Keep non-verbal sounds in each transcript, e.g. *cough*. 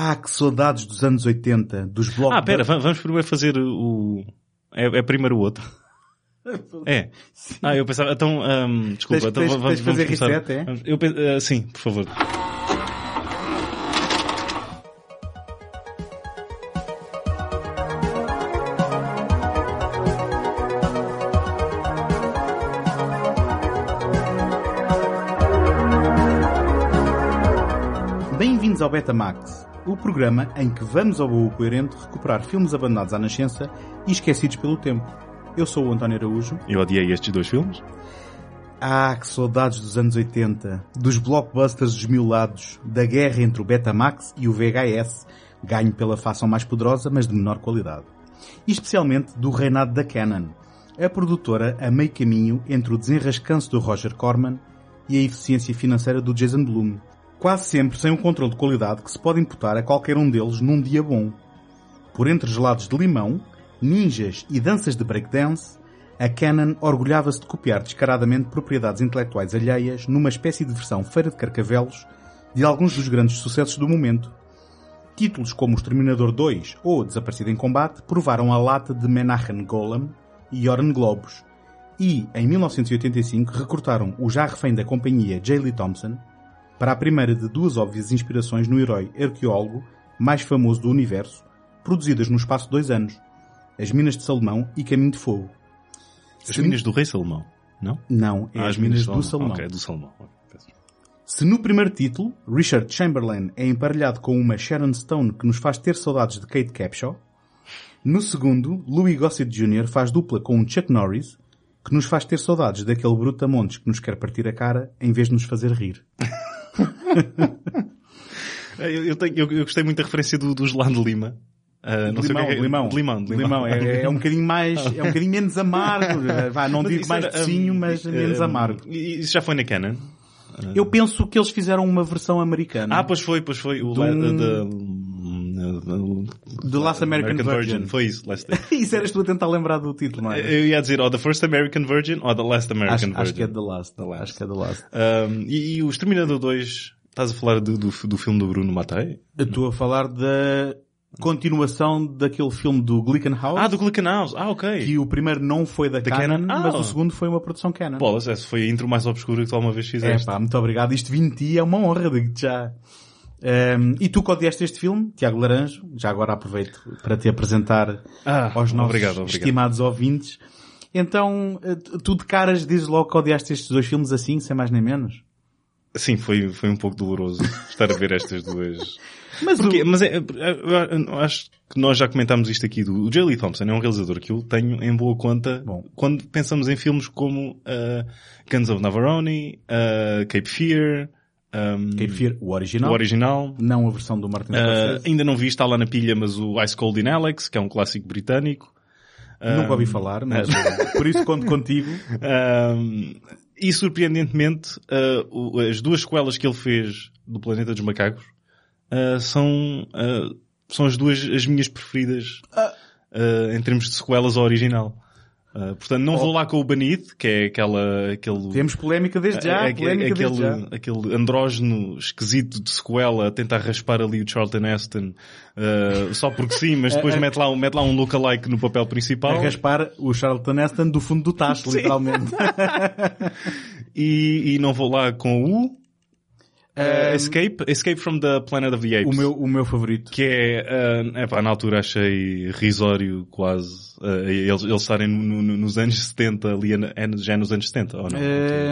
Ah, que saudades dos anos 80, dos blocos. Ah, pera, va- vamos primeiro fazer o... É, é primeiro o outro. *laughs* É. Ah, eu pensava, então, ahm, desculpa, Tens- então tens- vamos, tens de fazer vamos começar. reset, é? Vamos- Eu, ah, sim, por favor. Bem-vindos ao Betamax, o programa em que vamos ao baú coerente recuperar filmes abandonados à nascença e esquecidos pelo tempo. Eu sou o António Araújo. Eu odiei estes dois filmes. Ah, que saudades dos anos 80, dos blockbusters desmiolados, da guerra entre o Betamax e o VHS, ganho pela fação mais poderosa, mas de menor qualidade. E especialmente do reinado da Canon, a produtora a meio caminho entre o desenrascanço do Roger Corman e a eficiência financeira do Jason Blum. Quase sempre sem um controle de qualidade que se pode imputar a qualquer um deles num dia bom. Por entre gelados de limão, ninjas e danças de breakdance, a Canon orgulhava-se de copiar descaradamente propriedades intelectuais alheias numa espécie de versão feira de carcavelos de alguns dos grandes sucessos do momento. Títulos como O Exterminador 2 ou Desaparecido em Combate provaram a lata de Menachem Golem e Oren Globus, e, em 1985, recrutaram o já refém da companhia J. Lee Thompson para a primeira de duas óbvias inspirações no herói arqueólogo mais famoso do universo, produzidas no espaço de dois anos, As Minas de Salomão e Caminho de Fogo. As Se- Minas do Rei Salomão, não? Não, é Ah, As Minas do Salomão. Ok, do Salomão. Se no primeiro título, Richard Chamberlain é emparelhado com uma Sharon Stone que nos faz ter saudades de Kate Capshaw, no segundo, Louis Gossett Jr. faz dupla com um Chuck Norris que nos faz ter saudades daquele brutamontes que nos quer partir a cara em vez de nos fazer rir. *laughs* *laughs* É, Eu, tenho- eu- eu gostei muito da referência do, do gelado de Lima. Ah, não sei o que é limão, de limão, de De limão. É, é um bocadinho mais, é um bocadinho menos amargo. *laughs* Vá, não Mas digo mais docinho, hum, mas hum, menos amargo. Isso já foi na Canon? Eu penso que eles fizeram uma versão americana. Ah, pois foi, pois foi. O De um- Last American, Virgin. Foi isso, Last *laughs* Day. Isso eras tu a tentar lembrar do título, não é? Eu ia dizer, ou The First American Virgin ou The Last American Acho, Virgin. acho que é The Last. The Last. Acho que é The Last. Um, e, e o Exterminador 2, estás a falar do, do, do filme do Bruno Mattei? Eu estou a falar da continuação daquele filme do Glickenhaus. Ah, do Glickenhaus. Ah, ok. Que o primeiro não foi da, Da Canon, Canon? Ah. mas o segundo foi uma produção Canon. Bolas, essa foi a intro mais obscura que tu alguma vez É fizeste. pá, muito obrigado. Isto vindo de ti é uma honra, digo-te já. Ehm, e tu que odiaste este filme, Tiago Laranjo, já agora aproveito para te apresentar Ah, aos nossos obrigado, obrigado. estimados ouvintes. Então, eh, tu de caras dizes logo que odiaste estes dois filmes assim, sem mais nem menos? Sim, foi, foi um pouco doloroso *laughs* estar a ver estas duas. Mas Porque, o- mas é, acho que nós já comentámos isto aqui do o J. Lee Thompson é um realizador que eu tenho em boa conta Bom. quando pensamos em filmes como uh, Guns of Navarone, uh, Cape Fear, um, Cape Fear, o original, o original. não a versão do Martin Uh, ainda não vi, está lá na pilha, mas o Ice Cold in Alex, que é um clássico britânico. Nunca ouvi falar, *laughs* mas por isso conto contigo. Um, e surpreendentemente, uh, o- as duas sequelas que ele fez do Planeta dos Macacos uh, são, uh, são as duas as minhas preferidas uh, em termos de sequelas ao original. Uh, portanto, não vou lá com o Beneath, que é aquela, aquele, Temos polémica desde já, é- é- polémica aquele, desde já. aquele andrógeno esquisito de sequela a tentar raspar ali o Charlton Heston uh, só porque sim, mas *laughs* depois A- a- mete, lá, um- mete lá um lookalike no papel principal. A raspar o Charlton Heston do fundo do tacho, *laughs* literalmente. *laughs* E, e não vou lá com o uh, Escape, Escape from the Planet of the Apes. o meu, o meu favorito. Que é, uh, epá, na altura achei risório quase, uh, eles, eles estarem no- no- nos anos 70, ali é, é já é nos anos 70, ou não?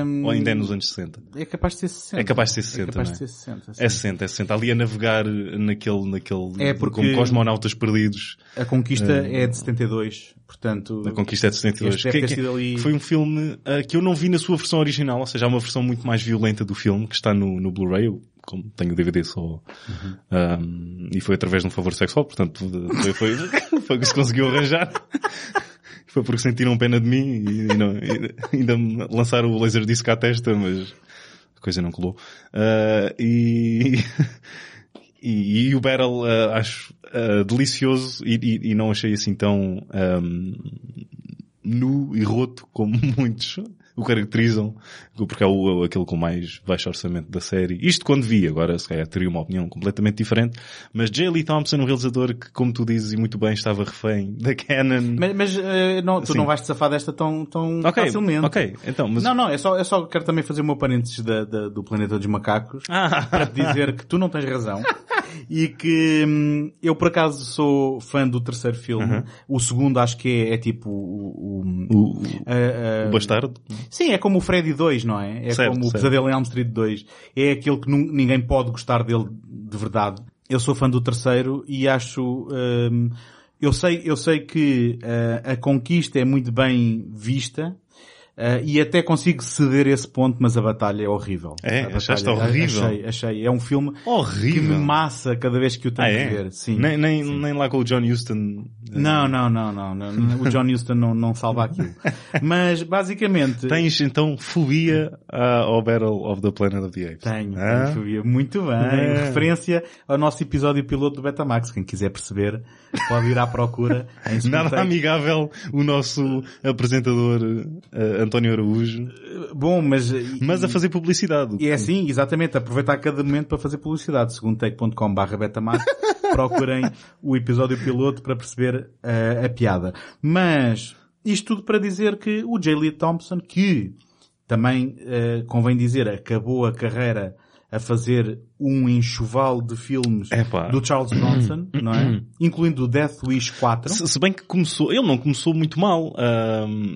Um, Ou ainda é nos anos 60? É capaz de ser 60. É capaz de ser 60, É capaz de é? ser 60. sim. É 60, é 60. Ali a navegar naquele, naquele, É porque- como cosmonautas perdidos. A conquista é de 72, portanto... A Conquista é de 72. Este deve Que- ter que ali- Foi um filme uh, que eu não vi na sua versão original, ou seja, há uma versão muito mais violenta do filme que está no, no Blu-ray. Como tenho DVD só, Uhum. um, e foi através de um favor sexual, portanto, foi, foi, *laughs* foi que se conseguiu arranjar. *laughs* Foi porque sentiram pena de mim e, e não, e ainda me lançaram o laser disc à testa, mas a coisa não colou. Uh, e, *laughs* e, e o Battle uh, acho uh, delicioso e não achei assim tão um, nu e roto como muitos o caracterizam, porque é o, aquele com mais baixo orçamento da série. Isto quando vi, agora se calhar teria uma opinião completamente diferente, mas J. Lee Thompson, um realizador que, como tu dizes e muito bem, estava refém da Canon. Mas, mas uh, não, tu Sim. não vais te safar desta tão, tão ok, facilmente. ok, então, mas... Não, não, é só, é só quero também fazer o meu parênteses da, da- do Planeta dos Macacos Ah, para te dizer que tu não tens razão *laughs* e que hum, eu por acaso sou fã do terceiro filme. Uhum. O segundo acho que é, é tipo o, o, o, a- a- o Bastardo? Sim, é como o Freddy 2, não é? É Certo, como o certo. Pesadelo em Elm Street 2. É aquele que ninguém pode gostar dele de verdade. Eu sou fã do terceiro e acho, hum, eu sei, eu sei que uh, a conquista é muito bem vista, uh, e até consigo ceder esse ponto, mas a batalha é horrível. É? A Achaste batalha- horrível? Achei, achei. É um filme que me Horrível! massa cada vez que o tenho Ah, é? ver. Sim. Nem, nem, nem lá com o John Huston. Não, não, não, não, não. O John Huston não, não salva aquilo. *laughs* Mas, basicamente... Tens então fobia ao Battle of the Planet of the Apes? Tenho, Ah? tenho fobia. Muito bem. É. Referência ao nosso episódio piloto do Betamax. Quem quiser perceber, pode ir à procura. Em *laughs* Nada amigável o nosso apresentador ah, António Araújo, Bom, mas... mas a fazer publicidade. E é assim, exatamente, aproveitar cada momento para fazer publicidade. Segundo take.com barra Betamax, *laughs* procurem o episódio piloto para perceber eh, a piada. Mas, isto tudo para dizer que o J. Lee Thompson, que também, eh, convém dizer, acabou a carreira a fazer um enxoval de filmes Epá. do Charles Bronson, não é? Incluindo o Death Wish 4. Se, se bem que começou, ele não começou muito mal.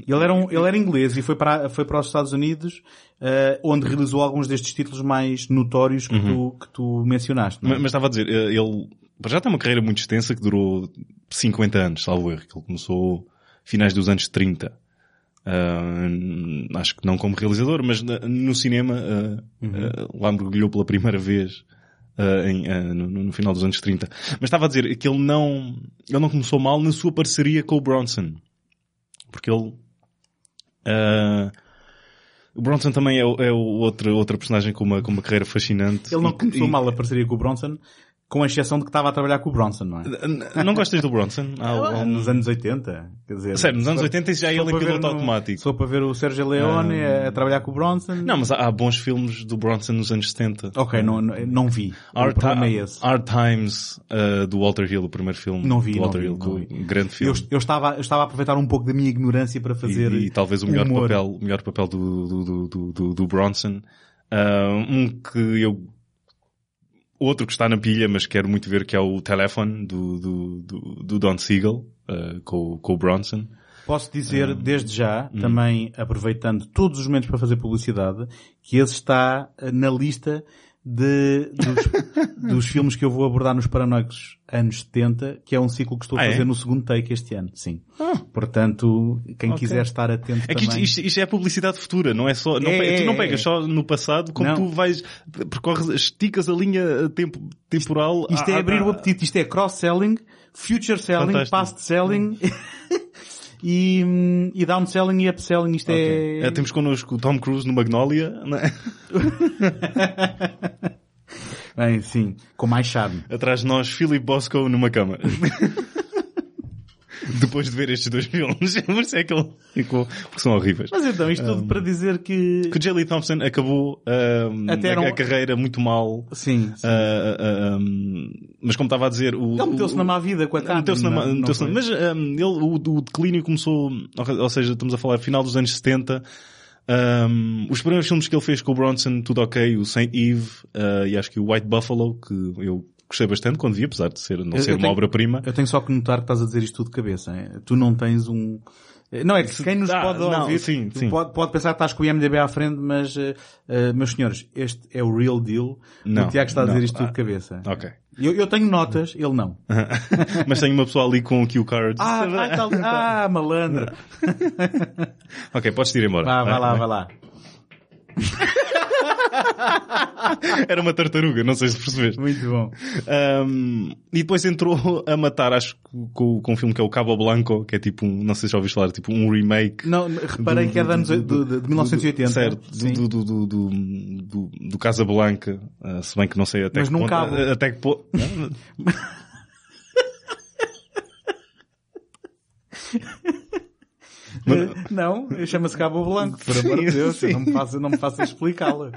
Ele era, um, ele era inglês e foi para, foi para os Estados Unidos, eh, onde realizou alguns destes títulos mais notórios que, tu, que tu mencionaste. é? mas, mas estava a dizer, eh, ele já tem uma carreira muito extensa que durou 50 anos, salvo erro, que ele começou finais dos anos 30. Ah, acho que não como realizador, mas na- no cinema ah, ah, lá mergulhou pela primeira vez ah, em, ah, no, no final dos anos 30. Mas estava a dizer que ele não, ele não começou mal na sua parceria com o Bronson. Porque ele, ah, o Bronson também é, o- é outro, outra personagem com uma, com uma carreira fascinante. Ele não E começou e- mal a parceria com o Bronson, com a exceção de que estava a trabalhar com o Bronson, não é? Não gostas do Bronson? *laughs* Há um- Nos anos 80, quer dizer... Sério, nos anos se for- 80 já é ele ver piloto automático. For para ver o Sérgio Leone a, a trabalhar com o Bronson... Não, mas há, bons filmes do Bronson nos anos 70. Ok, não, não, vi. Hard, o problema Ti- é esse. Hard Times, uh, do Walter Hill, o primeiro filme. Não vi, do não Walter vi, Hill, não com- vi. grande Eu, filme. eu estava, eu estava a aproveitar um pouco da minha ignorância para fazer e, e talvez o melhor humor. papel, melhor papel do, do, do, do, do- do Bronson. Uh, um que eu, outro que está na pilha, mas quero muito ver que é o Telephone do, do, do, do Don Siegel, uh, com, com o Bronson. Posso dizer, desde já, Hum. também aproveitando todos os momentos para fazer publicidade, que esse está eh, na lista de, dos, *laughs* dos filmes que eu vou abordar nos Paranoicos anos 70, que é um ciclo que estou a Ah, é? fazer no segundo take este ano, sim. Ah. Portanto, quem Ok. quiser estar atento É que isto, também... isto, isto é publicidade futura, não é só, não É, pe- tu não é, pegas é. só no passado, como Não. tu vais, percorres, esticas a linha tempo, temporal. Isto é a- abrir a- o apetite, isto é cross-selling, future selling, Fantástico. past selling *laughs* e, hum, e down-selling e upselling. Isto Ok. é... Eh, Temos connosco o Tom Cruise no Magnolia, não é? *laughs* Bem, sim, com mais charme. atrás de nós Philip Bosco numa cama. *laughs* Depois de ver estes dois filmes, por isso é que ele ficou, porque são horríveis. Mas então, isto tudo para dizer que... Que o J. Lee Thompson acabou ahm, Até a, um- a carreira muito mal. Sim, sim. ah, ah, ahm, mas como estava a dizer, o, Ele meteu-se na má vida com a Tana. Meteu-se na, ma- não- não meteu-se na- foi? mas ele, o, o declínio começou, ou seja, estamos a falar final dos anos 70. Hum, os primeiros filmes que ele fez com o Bronson, tudo ok, o Saint Eve uh, e acho que o White Buffalo, que eu gostei bastante quando vi, apesar de ser, não Eu- ser eu uma obra-prima. Eu tenho só que notar que estás a dizer isto tudo de cabeça. hein? Tu não tens um... Não, é que quem nos Ah, pode não, ouvir sim, sim. Pode, pode pensar que estás com o IMDB à frente, mas, eh, eh, meus senhores, este é o real deal. Não, o Tiago está a dizer não. isto tudo de Ah, cabeça. Ok. Eu, eu tenho notas, ele não. *laughs* mas tenho uma pessoa ali com o cue cards. Ah, ah, *laughs* tal- ah, malandro. *laughs* ok, podes ir embora. Vá, vai Ah, lá, vai lá. *laughs* Era uma tartaruga, não sei se percebeste. Muito bom. Um, e depois entrou a matar, acho que com, com um filme que é o Cabo Blanco, que é tipo um, não sei se já ouviste falar, tipo um remake. Não, reparei do- que é de, anos, do- do- de, de 1980. Certo, do, do, do, do, do, do Casablanca, uh, se bem que não sei até Mas que num ponto, cabo. a- até que ponto, *laughs* *laughs* Não, chama-se Cabo Blanco, por amor de Deus, não me faça, não me faça explicá-la. Uh,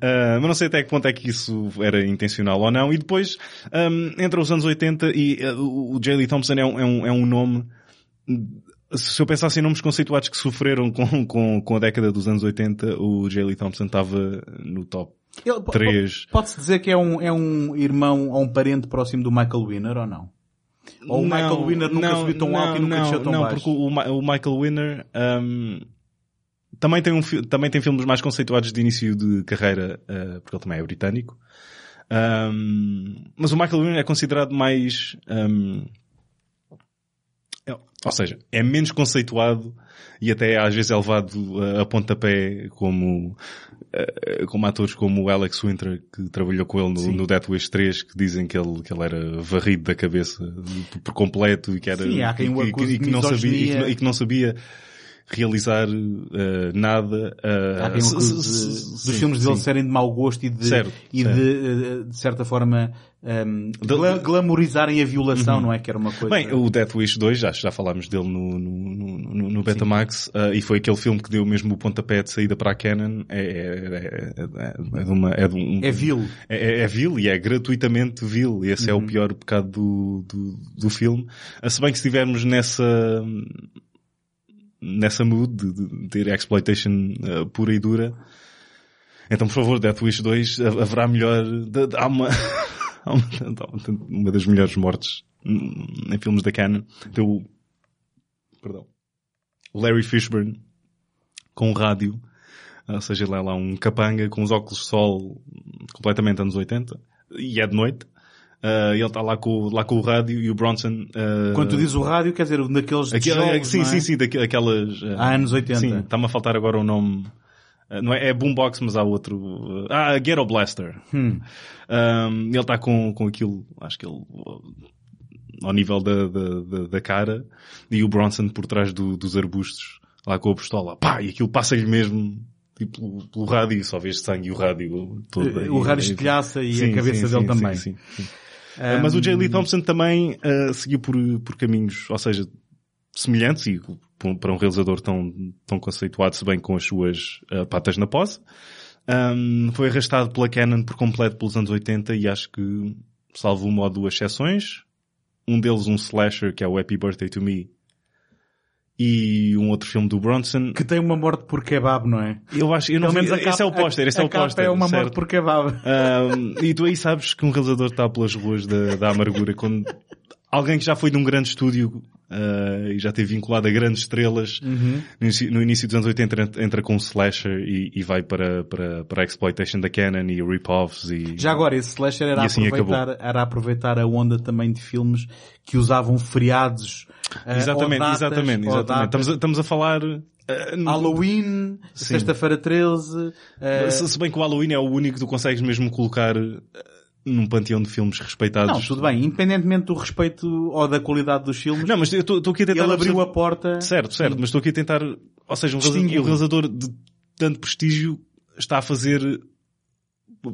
*laughs* mas não sei até que ponto é que isso era intencional ou não. E depois, um, entre os anos 80 e uh, o J. Lee Thompson é um, é um, é um nome se eu pensasse em nomes conceituados que sofreram com, com, com a década dos anos 80, o J. Lee Thompson estava no top Ele, 3. Pode-se dizer que é um, é um irmão ou um parente próximo do Michael Winner ou não? Ou o Michael Winner nunca não, subiu tão não, alto e nunca não, desceu tão não, baixo? Não, porque o, o Michael Winner um, também, tem um, também tem filmes mais conceituados de início de carreira, uh, porque ele também é britânico. Um, mas o Michael Winner é considerado mais... Um, ou seja, é menos conceituado e até às vezes é levado a, a pontapé como, como atores como o Alex Winter, que trabalhou com ele no, no Death Wish 3, que dizem que ele, que ele era varrido da cabeça por completo e que era, Sim, há quem o e, que, e que não sabia, e que, e que não sabia realizar uh, nada. Uh, Há se, se, se, dos filmes dele serem de mau gosto e de, certo, e certo. de, de certa forma, um, gla glamorizarem a violação, uhum. não é? Que era uma coisa... Bem, o Death Wish 2, já, já falámos dele no, no, no, no Betamax, uh, e foi aquele filme que deu mesmo o pontapé de saída para a Canon. É, é, é, é de uma... É, de um, é vil. É, é, é vil e é gratuitamente vil. E esse uhum. é o uhum. pior pecado do, do, do filme. Uh, se bem que estivermos nessa nessa mood de, de ter exploitation uh, pura e dura. Então, por favor, Death Wish 2 haverá melhor, de, de, há uma, *laughs* há uma, das melhores mortes em filmes da Canon. Deu, perdão, Larry Fishburne com um rádio, ou seja, ele é lá um capanga com os óculos de sol completamente anos 80 e é de noite Uh, ele está lá com, lá com o rádio e o Bronson... Uh, Quando tu dizes o rádio, quer dizer, daqueles aquele, jogos, Sim, é? sim, sim, daquelas... Uh, Há anos 80. Sim, está-me a faltar agora o nome... Não é, é Boombox, mas há outro... Ah, Ghetto Blaster. Hum. Um, ele está com, com aquilo, acho que ele... Ao nível da, da, da cara. E o Bronson por trás do, dos arbustos. Lá com a pistola. Pá, e aquilo passa-lhe mesmo tipo, pelo, pelo rádio, só vês sangue e o rádio todo. O rádio estilhaça e sim, a cabeça sim, dele sim, também. Um... Mas o J. Lee Thompson também uh, seguiu por, por caminhos, ou seja, semelhantes e para um realizador tão, tão conceituado, se bem com as suas uh, patas na pose. Um, foi arrastado pela Canon por completo pelos anos 80 e acho que, salvo uma ou duas exceções, um deles um slasher que é o Happy Birthday to Me, e um outro filme do Bronson. Que tem uma morte por kebab, não é? Eu acho, eu não vi, capa, esse é o póster, esse é o póster. é uma certo? morte por kebab. Um, e tu aí sabes que um realizador está pelas ruas da, da amargura quando alguém que já foi de um grande estúdio uh, e já teve vinculado a grandes estrelas uhum. no, início, no, início, dos anos 80 entra, entra com slasher e, e, vai para, para, para a exploitation da Canon e rip-offs e... Já agora, esse slasher era, assim aproveitar, era aproveitar a onda também de filmes que usavam feriados Uh, exatamente, datas, exatamente, exatamente. Estamos a, estamos a falar uh, Halloween, sexta-feira 13. Uh... Se, se, bem que o Halloween é o único que tu consegues mesmo colocar num panteão de filmes respeitados. Não, tudo bem. Independentemente do respeito ou da qualidade dos filmes. Não, mas eu estou aqui a tentar... Ele abriu a porta... Certo, certo. Mas estou aqui a tentar... Ou seja, um realizador, um de tanto prestígio está a fazer...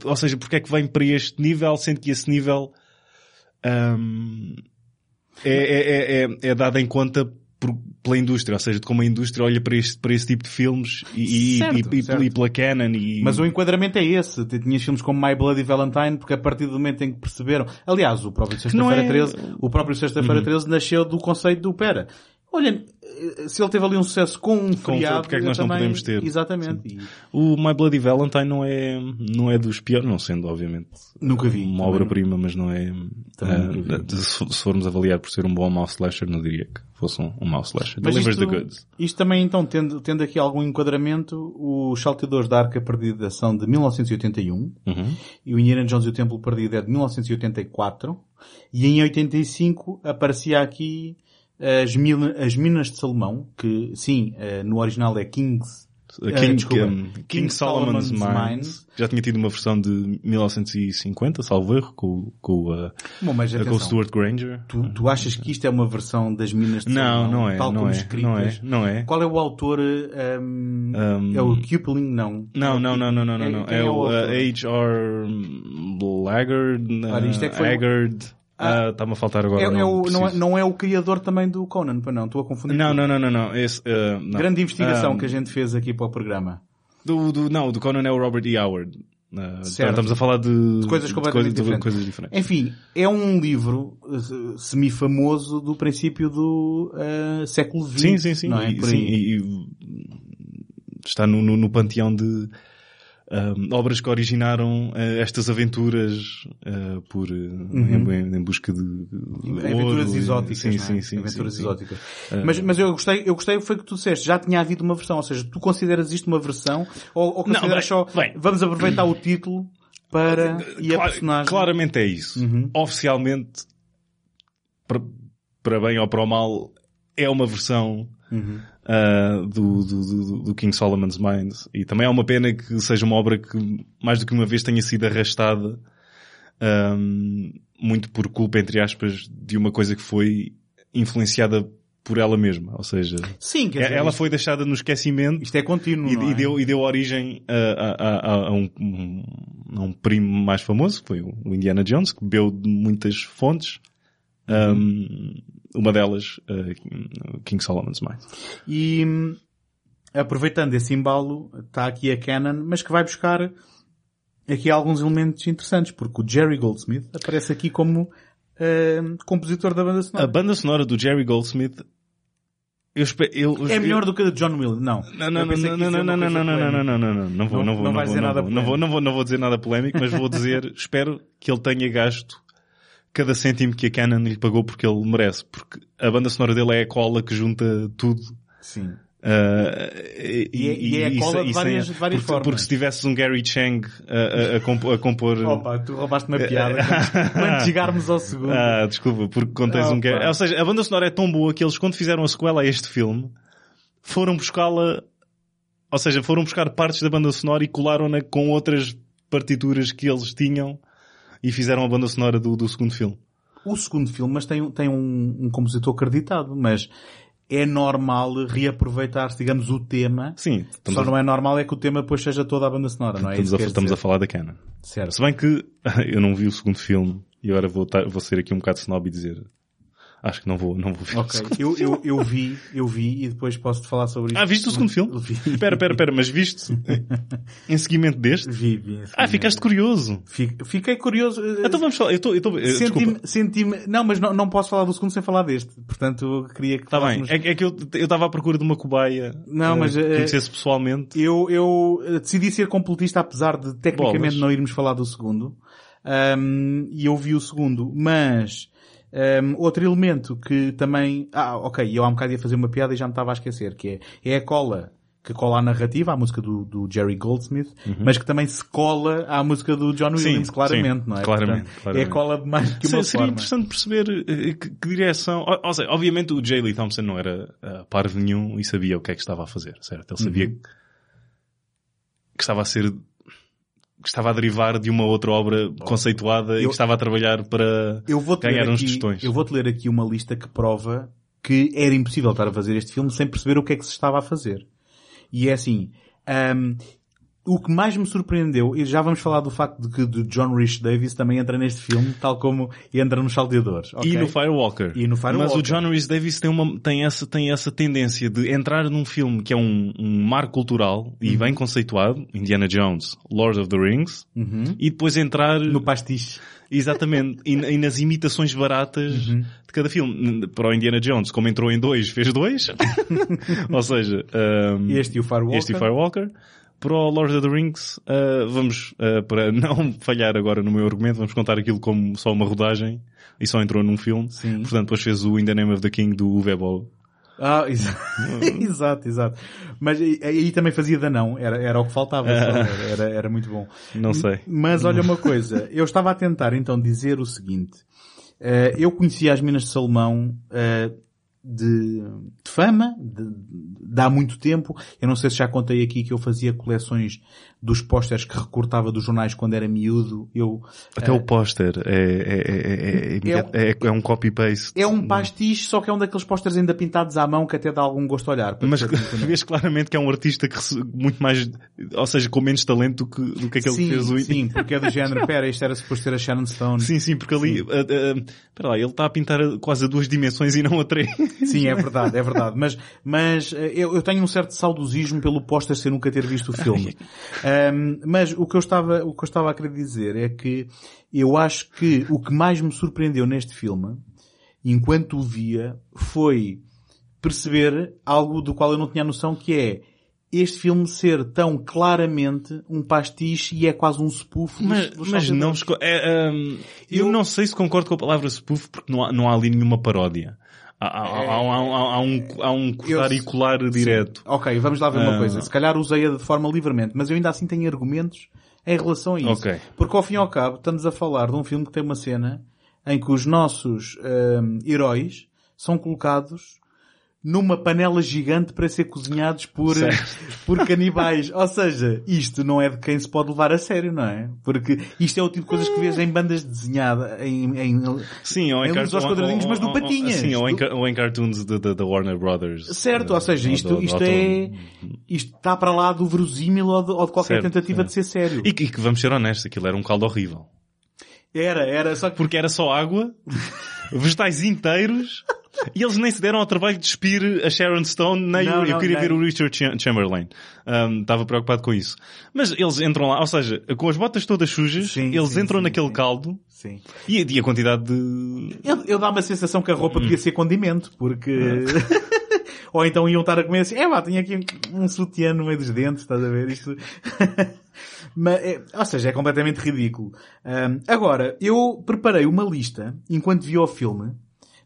Ou seja, porque é que vem para este nível, sendo que esse nível... Um é, é, é, é dada em conta por, pela indústria, ou seja, de como a indústria olha para este, para este tipo de filmes e, certo, e, certo. e, pela Canon e... Mas o enquadramento é esse. Tinhas filmes como My Bloody Valentine, porque a partir do momento em que perceberam... Aliás, o próprio Sexta-feira é... 13, o próprio Sexta-feira uhum. 13 nasceu do conceito do pera. Olha, se ele teve ali um sucesso com um feriado... Porque é que nós também... não podemos ter? Exatamente. E... O My Bloody Valentine não é, não é dos piores, não sendo, obviamente, Nunca vi. Uma obra-prima, mas não é... Uh, se, se, formos avaliar por ser um bom mouse slasher, não diria que fosse um, um mouse slasher. Mas Delivers isto, the goods. Isto também, então, tendo, tendo aqui algum enquadramento, os Salteadores da Arca Perdida são de 1981 uhum. e o Indiana Jones e o Templo Perdido é de 1984 e em 85 aparecia aqui as, mil, as Minas de Salomão, que sim, uh, no original é King's uh, King, desculpa, um, King, King, Solomon's, Solomon's Mines. Já tinha tido uma versão de 1950, salvo erro, com, com, uh, Bom, mas, com o Stuart Granger. Tu, tu achas que isto é uma versão das Minas de não, Salomão? Não, é, tal não como é, escritas? não é, não é. Qual é o autor? Um, um, é o Kipling? Não. Não, não, não, não, não, não. É, é, o uh, H.R. Laggard. Olha, isto é que foi... Haggard. Ah, Está-me a faltar agora. É, o é o, não, é, preciso. não é o criador também do Conan, não, estou a confundir. Não, não, não, não, não. Esse, ah, não. Grande investigação Ah, que a gente fez aqui para o programa. do, do, não, do Conan é o Robert E. Howard. Ah, Certo. estamos a falar de, coisas completamente de diferentes. coisas diferentes. Enfim, é um livro eh, semi-famoso do princípio do eh, século XX. Sim, sim, sim. Não é? E, sim, e está no, no, no panteão de obras que originaram eh, estas aventuras eh, por, eh, em, em busca de, de Uhum. Aventuras ouro exóticas, Sim, não é? sim, sim. Aventuras sim, sim. exóticas. Mas, mas eu gostei, eu gostei foi que tu disseste, já tinha havido uma versão, ou seja, tu consideras isto uma versão, ou, ou consideras bem, só, bem. vamos aproveitar o título para, e a personagem. Claramente é isso. Uhum. Oficialmente, para, para bem ou para o mal, é uma versão Uhum. Ah, do, do, do, King Solomon's Mind. E também é uma pena que seja uma obra que mais do que uma vez tenha sido arrastada ahm, muito por culpa, entre aspas, de uma coisa que foi influenciada por ela mesma. Ou seja, Sim, quer dizer, ela foi deixada no esquecimento isto é contínuo, e, é? e deu, e deu origem a, a- a- a um, um- um primo mais famoso, que foi o Indiana Jones, que bebeu de muitas fontes. Um, uma delas, uh, King Solomon's Mine. E hum, aproveitando esse embalo, está aqui a Canon, mas que vai buscar aqui alguns elementos interessantes, porque o Jerry Goldsmith aparece aqui como hum, compositor da banda A sonora. banda sonora do Jerry Goldsmith, eu espero, eu, É eu- melhor do que a de John Williams, não. Não, não, Eu não, pensei não, que isso não, era não, uma não, não, coisa não, não, polémica. não, não, não, não vou, Não- não vou, não não vai vou, dizer não nada vou, não vou, polémico. não vou, não vou dizer nada polémico, mas vou dizer, espero que ele tenha gasto cada cêntimo que a Canon lhe pagou porque ele merece, porque a banda sonora dele é a cola que junta tudo. Sim. Ah, e, E é- e é a isso- cola de várias- é- de várias porque, formas. Porque se tivesses um Gary Chang a, a, a compo- a compor... *laughs* Opa, tu roubaste uma piada. *laughs* quando- chegarmos ao segundo. Ah, desculpa, porque quando tens um. Gary... Ou seja, a banda sonora é tão boa que eles, quando fizeram a sequela a este filme, foram buscá-la... Ou seja, foram buscar partes da banda sonora e colaram-na com outras partituras que eles tinham e fizeram a banda sonora do, do segundo filme. O segundo filme, mas tem, tem um, um compositor acreditado, mas é normal reaproveitar, digamos, o tema. Sim, Só a, não é normal é que o tema depois seja toda a banda sonora, não é? estamos, a, estamos a falar da Canon. Certo. Se bem que *laughs* eu não vi o segundo filme e agora vou, tar- vou ser aqui um bocado snob e dizer acho que não vou, não vou ver o Ok, segundo. eu, eu, eu vi, eu vi e depois posso-te falar sobre isso. Ah, viste o segundo filme? Vi. Espera, espera, espera, mas viste *laughs* em seguimento deste? Vi, vi. Ah, ficaste curioso. Fiquei, curioso. eh, Então vamos falar. Eu estou, eu estou, eh, Senti-me, senti-me, não, mas não, não posso falar do segundo sem falar deste. Portanto, eu queria que Está bem. É, que- é que eu eu estava à procura de uma cobaia. Não, eh, mas, que conhecesse pessoalmente. Eu, eu decidi ser completista apesar de tecnicamente Bolas. não irmos falar do segundo. Ahm, e eu vi o segundo, mas ahm, outro elemento que também, ah, ok, eu há um bocado ia fazer uma piada e já me estava a esquecer, que é, é a cola que cola à narrativa, à música do, do Jerry Goldsmith, mas que também se cola à música do John Uhum. Sim, Williams, claramente, sim, não é? claramente, Portanto, claramente. É cola de mais que uma Se- Seria forma. interessante perceber eh, que, que direção. Ou, ou seja, obviamente o J. Lee Thompson não era uh, parvo nenhum e sabia o que é que estava a fazer, certo? Ele sabia Uhum. que estava a ser. Que estava a derivar de uma outra obra conceituada e Eu- que estava a trabalhar para Eu vou-te ler ganhar uns aqui, eu vou-te ler aqui uma lista que prova que era impossível estar a fazer este filme sem perceber o que é que se estava a fazer. E é assim, ahm, o que mais me surpreendeu, e já vamos falar do facto de que do John Rhys Davis também entra neste filme, tal como entra nos Salteadores. ok? E no Firewalker. E no Firewalker. Mas o John Rhys Davis tem, uma, tem, essa, tem essa tendência de entrar num filme que é um, um marco cultural e Uhum. bem conceituado, Indiana Jones, Lord of the Rings, Uhum. e depois entrar No pastiche. exatamente e, e nas imitações baratas Uhum. de cada filme. Para o Indiana Jones, como entrou em dois, fez dois. *laughs* Ou seja, um, Este e o Firewalker. este e Firewalker. Para o Lord of the Rings, uh, vamos, uh, para *laughs* não falhar agora no meu argumento, vamos contar aquilo como só uma rodagem e só entrou num filme. Sim. Portanto, depois fez o In the Name of the King do Uwe Boll. Ah, exa- *laughs* exato, exato. Mas aí, também fazia danão, era, era o que faltava, *laughs* era, era, muito bom. Não sei. Mas olha uma coisa, eu estava a tentar então dizer o seguinte. Eh, eu conhecia as Minas de Salomão eh, de, de fama, de, de há muito tempo. Eu não sei se já contei aqui que eu fazia coleções dos pósteres que recortava dos jornais quando era miúdo. Eu, Até o póster é, é, é, é, é, é um copy-paste. é um pastiche, só que é um daqueles pósteres ainda pintados à mão que até dá algum gosto a olhar. Mas vês claramente que é um artista que muito mais, ou seja, com menos talento do que, do que aquele sim, que fez o sim, porque é do género, pera, isto era suposto ser a Sharon Stone. Sim, sim, porque ali, ah, ah, espera lá, ele está a pintar quase a duas dimensões e não a três. Sim, é verdade, é verdade. Mas, mas eh, eu, eu tenho um certo saudosismo pelo póster sem nunca ter visto o filme. Ahm, mas o que, eu estava, o que eu estava a querer dizer é que eu acho que o que mais me surpreendeu neste filme, enquanto o via, foi perceber algo do qual eu não tinha noção que é este filme ser tão claramente um pastiche e é quase um spoof Mas, dos mas não, é, ahm, eu, Eu- não sei se concordo com a palavra spoof porque não há, não há ali nenhuma paródia. Há, há, um, há um cortar e colar direto. Ok, vamos lá ver uma Ah. coisa. Se calhar usei-a de forma livremente, mas eu ainda assim tenho argumentos em relação a isso. Ok. Porque ao fim e ao cabo estamos a falar de um filme que tem uma cena em que os nossos ahm, heróis são colocados numa panela gigante para ser cozinhados por, por canibais. Ou seja, isto não é de quem se pode levar a sério, não é? Porque isto é o tipo de coisas que vês em bandas desenhadas, em, em Sim, ou em, Em luz aos quadradinhos, ou- mas do Patinhas. Sim, ou em, ou em cartoons da Warner Brothers. Certo, ou seja, Ou isto, isto é, isto está para lá do verosímil ou de, ou de qualquer Certo, tentativa é. de ser sério. E, que- e que vamos ser honestos, aquilo era um caldo horrível. Era, era, só que Porque era só água, *laughs* vegetais inteiros, e eles nem se deram ao trabalho de despir a Sharon Stone, nem Não, o- eu não, queria nem. ver o Richard Cha- Chamberlain. Um, estava preocupado com isso. Mas eles entram lá, ou seja, com as botas todas sujas, Sim, eles sim, entram sim, naquele caldo, Sim. e, e a quantidade de... Eu, eu dá-me a sensação que a roupa devia ser condimento, porque... *laughs* Ou então iam estar a comer assim, é pá, tinha aqui um, um sutiã no meio dos dentes, estás a ver? Isto... *laughs* Mas, é, ou seja, é completamente ridículo. Ahm, agora, eu preparei uma lista, enquanto vi o filme,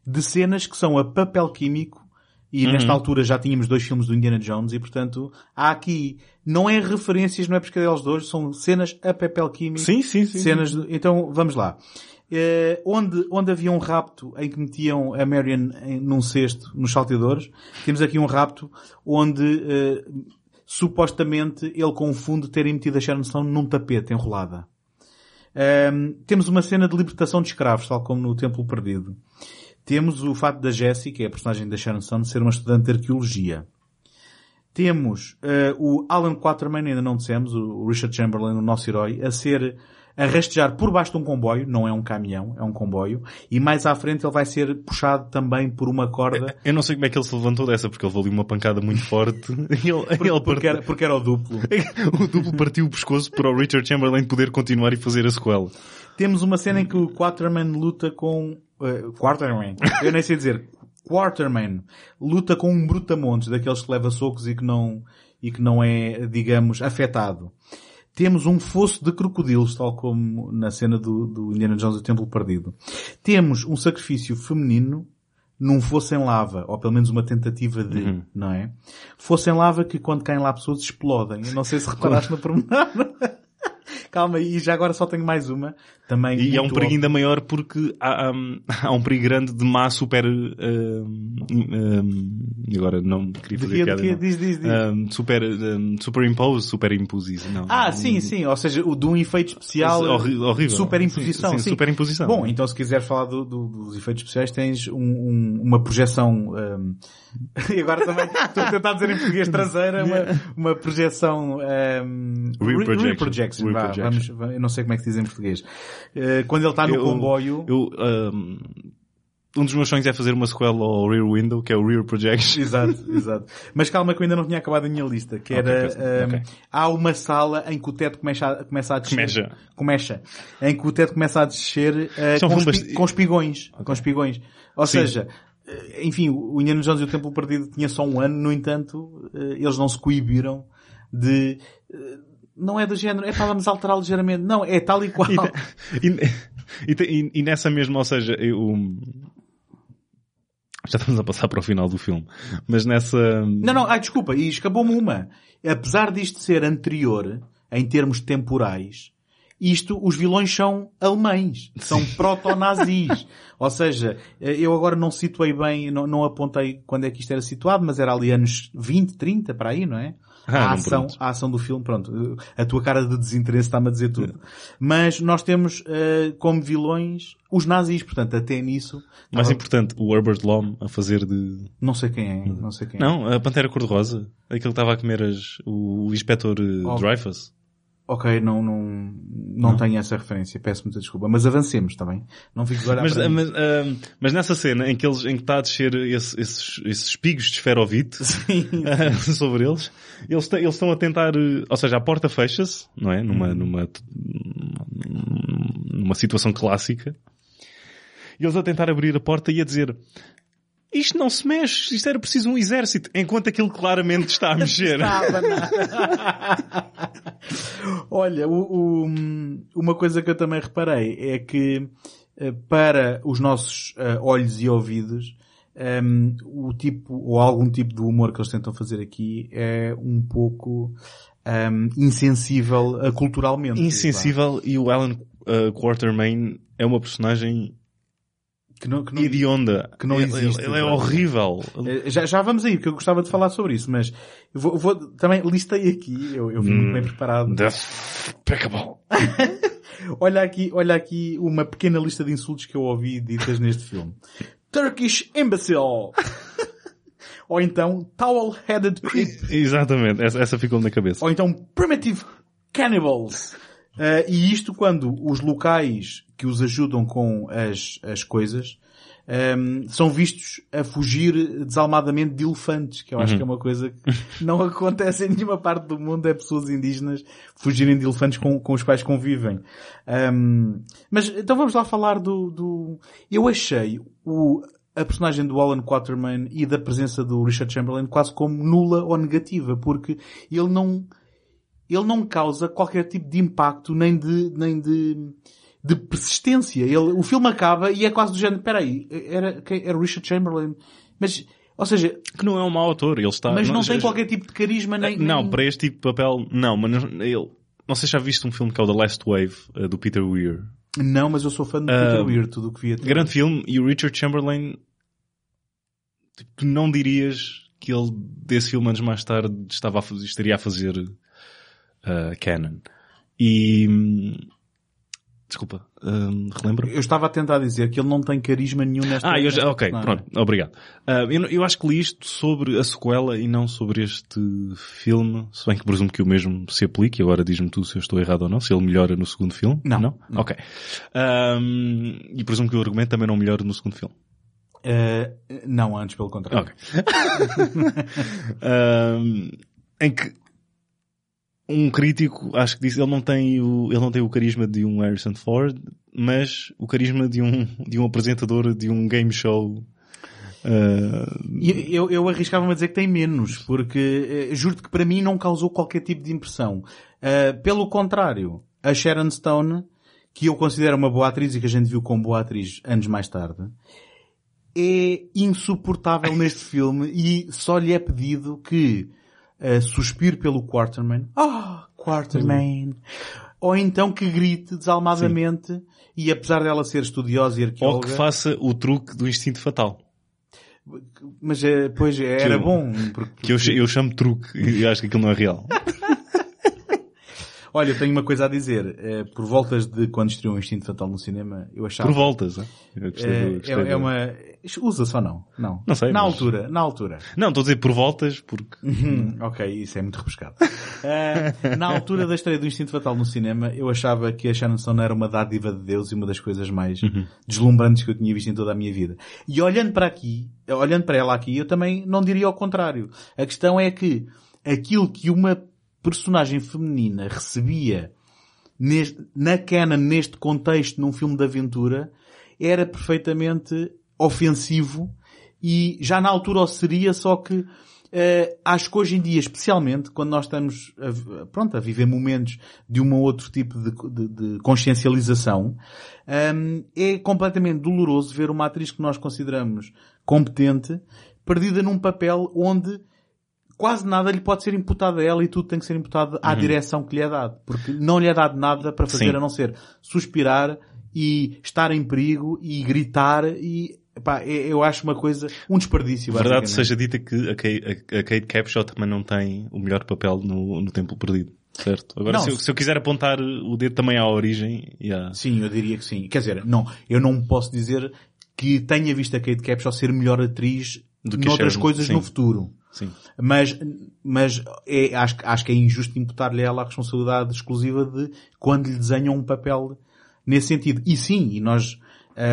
de cenas que são a papel químico, e Uhum. nesta altura já tínhamos dois filmes do Indiana Jones, e portanto, há aqui, não é referências, não é pescadelos de hoje, são cenas a papel químico. Sim, sim, sim. cenas de- então vamos lá Eh, onde, onde havia um rapto em que metiam a Marion em- num cesto nos salteadores temos aqui um rapto onde eh, supostamente ele confunde terem metido a Sharon Stone num tapete enrolada Ahm, temos uma cena de libertação de escravos tal como no Templo Perdido temos o fato da Jessie que é a personagem da Sharon Stone ser uma estudante de arqueologia temos eh, o Alan Quatermain, ainda não dissemos, o Richard Chamberlain, o nosso herói, a ser a rastejar por baixo de um comboio, não é um caminhão, é um comboio, e mais à frente ele vai ser puxado também por uma corda, Eu não sei como é que ele se levantou dessa, porque ele ali uma pancada muito forte. *laughs* ele, ele porque, era, porque era o duplo. *laughs* o duplo partiu o pescoço para o Richard Chamberlain poder continuar e fazer a sequela. Temos uma cena em que o Quatermain luta com... eh, Quatermain. Eu nem sei dizer. Quatermain luta com um brutamontes, daqueles que leva socos e que não, e que não é, digamos, afetado. Temos um fosso de crocodilos, tal como na cena do, do Indiana Jones e o Templo Perdido. Temos um sacrifício feminino num fosso em lava, ou pelo menos uma tentativa de, Uhum. não é? Fosso em lava que quando caem lá pessoas explodem. Eu não sei se reparaste no pormenor. Calma, e já agora só tenho mais uma. Também E é um perigo óbvio. ainda maior porque há, há- *laughs* há um perigo grande de má super... hum, hum, e agora não queria fazer de piada. Diz, diz, diz. Hum, super, hum, superimpose, superimpose, não. Ah, sim, sim. Ou seja, o de um efeito especial. Horri- horrível. Superimposição. Sim, sim, sim. superimposição. Bom, então se quiser falar do- do- dos efeitos especiais, tens um- um- uma projeção. um, *laughs* e agora também estou a tentar dizer em português traseira, uma, *laughs* uma projeção. Um, Rear re- projection. rear vamos- eu não sei como é que se diz em português. Eh, quando ele está no Eu- comboio. Eu, hum, um dos meus sonhos é fazer uma sequela ao Rear Window, que é o Rear Projection. Exato, *laughs* exato. Mas calma que eu ainda não tinha acabado a minha lista, que Ok, era, ok, um, ok. há uma sala em que o teto começa a, começa a descer. Começa. Começa. Em que o teto começa a descer uh, com, espi- com espigões. Com espigões. Ou Sim. seja, eh, enfim, o Indiana Jones e o Templo Perdido tinha só um ano, no entanto, eles não se coibiram de, não é do género, é para vamos alterar ligeiramente. Não, é tal e qual. E, e, e- e nessa mesma, ou seja, eu, já estamos a passar para o final do filme, mas nessa, Não, não, ai, desculpa, e escapou-me uma. Apesar disto ser anterior, em termos temporais, isto, os vilões são alemães, são proto-nazis. *laughs* Ou seja, eh, eu agora não situei bem, não, não apontei quando é que isto era situado, mas era ali anos 20, 30, para aí, não é? Ah, a, ação, a ação do filme, pronto. A tua cara de desinteresse está-me a dizer tudo. Mas nós temos eh, como vilões os nazis, portanto, até nisso. Mais estava- importante, o Herbert Lom a fazer de... Não sei quem é, não sei quem é. Não, a Pantera Cor-de-Rosa. Aquele que estava a comer as, o, o inspetor Oh. Dreyfus. Ok, não, não, não, tenho essa referência, peço muita desculpa. Mas avancemos, está bem? Não fico agora Mas, mim. mas, ah, mas nessa cena em que, eles, em que está a descer esse- esses, esses espigos de esferovite *laughs* ah, *laughs* sobre eles, eles, eles estão a tentar, eh, ou seja, a porta fecha-se, não é? Numa, numa, numa situação clássica. E eles a tentar abrir a porta e a dizer isto não se mexe, isto era preciso um exército, enquanto aquilo claramente está a mexer. *laughs* Olha, o- o- uma coisa que eu também reparei é que eh, para os nossos eh, olhos e ouvidos, ehm, o tipo, ou algum tipo de humor que eles tentam fazer aqui é um pouco ehm, insensível eh, culturalmente. Insensível e o Alan uh, Quartermain é uma personagem Que não, que não- hedionda. que não Ele- existe, Ele, é horrível. Eh, Já, já vamos aí, porque eu gostava de falar sobre isso, mas eu vou, vou- também listei aqui, eu, eu vim muito Hum. bem preparado. Despicable. *laughs* Olha aqui, olha aqui uma pequena lista de insultos que eu ouvi ditas neste filme. *laughs* Turkish imbecile! *laughs* Ou então, towel-headed creep. Exatamente, essa, essa ficou na cabeça. Ou então, primitive cannibals. Eh, e isto quando os locais que os ajudam com as, as coisas ehm, são vistos a fugir desalmadamente de elefantes, que eu acho que é uma coisa que não acontece em nenhuma parte do mundo, é pessoas indígenas fugirem de elefantes com, com os quais convivem. Ehm, mas então vamos lá falar do, do... Eu achei o, a personagem do Alan Quaterman e da presença do Richard Chamberlain quase como nula ou negativa, porque ele não, ele não causa qualquer tipo de impacto nem de, nem de, de persistência. Ele, o filme acaba e é quase do género, peraí, era, era Richard Chamberlain, mas, ou seja, Que não é um mau autor, ele está... mas não já- tem qualquer tipo de carisma nem, Não, nem- para este tipo de papel, não, mas não- ele... Não sei se já viste um filme que é o The Last Wave, eh, do Peter Weir. não, mas eu sou fã Ah, Peter Weir, tudo o que via. Grande filme, e o Richard Chamberlain, tu não dirias que ele, desse filme anos mais tarde, estava a fazer, estaria a fazer uh, Canon. E... hum, Desculpa, hum, relembra Eu estava a tentar dizer que ele não tem carisma nenhum nesta Ah, eu já, ok, pronto, obrigado. Ah, eu, eu acho que li isto sobre a sequela e não sobre este filme, se bem que presumo que o mesmo se aplique, agora diz-me tu se eu estou errado ou não, se ele melhora no segundo filme. Não, Não? não. Ok. Ahm, e presumo que o argumento também não melhora no segundo filme. Eh, não, antes pelo contrário. Ok. Ahm, *laughs* em que um crítico, acho que disse, ele não tem o, ele não tem o carisma de um Harrison Ford, mas o carisma de um, de um apresentador de um game show. E Eu, eu arriscava-me a dizer que tem menos, porque eh, juro-te que para mim não causou qualquer tipo de impressão. Eh, pelo contrário, a Sharon Stone, que eu considero uma boa atriz e que a gente viu como boa atriz anos mais tarde, é insuportável *laughs* neste filme e só lhe é pedido que suspire pelo Quarterman. Ah, Quarterman! Ou então que grite desalmadamente e apesar dela ser estudiosa e ou arqueóloga... que faça o truque do instinto fatal. Mas, eh, pois, era eu- bom. Porque, Que eu, eu chamo truque e acho que aquilo não é real. *laughs* Olha, eu tenho uma coisa a dizer. Eh, por voltas de quando estreou o Instinto Fatal no cinema, eu achava... Por voltas, hein? Eu gostei Eh, gostei é, é do- uma... Usa-se ou não? Não. Não sei, Na mas- altura, na altura. Não, estou a dizer por voltas porque... Hum, ok, isso é muito rebuscado. *laughs* Eh, na altura da estreia do Instinto Fatal no cinema, eu achava que a Shannon Stone era uma dádiva de Deus e uma das coisas mais deslumbrantes que eu tinha visto em toda a minha vida. E olhando para aqui, olhando para ela aqui, eu também não diria ao contrário. A questão é que aquilo que uma personagem feminina recebia neste, na canon, neste contexto, num filme de aventura, era perfeitamente ofensivo e já na altura o seria, só que eh, acho que hoje em dia, especialmente, quando nós estamos a, pronto, a viver momentos de um ou outro tipo de, de- de consciencialização, hum, é completamente doloroso ver uma atriz que nós consideramos competente perdida num papel onde quase nada lhe pode ser imputado a ela e tudo tem que ser imputado à direção que lhe é dado. Porque não lhe é dado nada para fazer Sim. a não ser suspirar e estar em perigo e gritar e, pá, é- eu acho uma coisa, um desperdício. Verdade seja dita que a Kate, a, Kate Capshaw também não tem o melhor papel no, no Templo Perdido. Certo? Agora, Não, se eu, se eu quiser apontar o dedo também à origem à... Sim, eu diria que sim. Quer dizer, não, eu não posso dizer que tenha visto a Kate Capshaw ser melhor atriz Do que noutras coisas sim. no futuro. Sim. Mas, mas é, acho, acho que é injusto imputar-lhe ela a responsabilidade exclusiva de quando lhe desenham um papel nesse sentido. E sim, e nós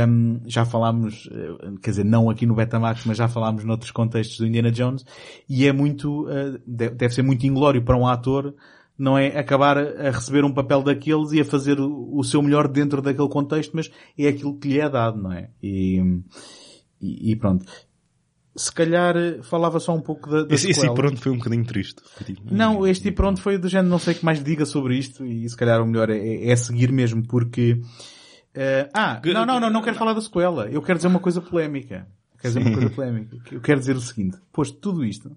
hum, já falámos, eh, quer dizer, não aqui no Betamax, mas já falámos noutros contextos do Indiana Jones, e é muito, de- deve ser muito inglório para um ator, não é acabar a receber um papel daqueles e a fazer o, o seu melhor dentro daquele contexto, mas é aquilo que lhe é dado, não é? E, e, e pronto. Se calhar eh, falava só um pouco da, da Esse, esse sequela. e pronto foi um bocadinho triste. Não, este e pronto foi do género, não sei o que mais diga sobre isto e se calhar o melhor é, é seguir mesmo porque... eh, ah, não, não, não, não quero falar da sequela. Eu quero dizer uma coisa polémica. Quero dizer uma coisa polémica. Eu quero dizer o seguinte. Posto tudo isto,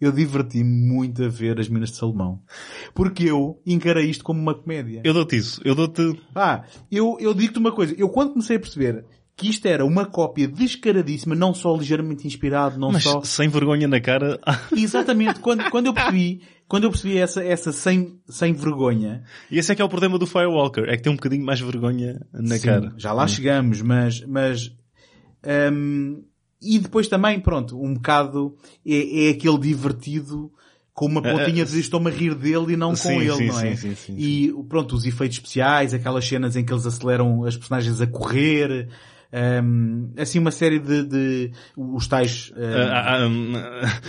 eu diverti-me muito a ver as Minas de Salomão. Porque eu encarei isto como uma comédia. Eu dou-te isso. Eu dou-te... Ah, eu, eu digo-te uma coisa. Eu quando comecei a perceber que isto era uma cópia descaradíssima, não só ligeiramente inspirado, não Mas só... sem vergonha na cara... *laughs* Exatamente. Quando, quando eu percebi, quando eu percebi essa, essa sem, sem vergonha, E esse é que é o problema do Firewalker. É que tem um bocadinho mais vergonha na sim, cara. já lá chegamos, mas, mas, hum, e depois também, pronto, um bocado é, é aquele divertido com uma Ah, pontinha ah, de estou-me a rir dele e não sim, com ele, sim, não é? sim, sim, sim, E pronto, os efeitos especiais, aquelas cenas em que eles aceleram as personagens a correr, hum, assim uma série de, de os tais hum, Ah, ah, hum,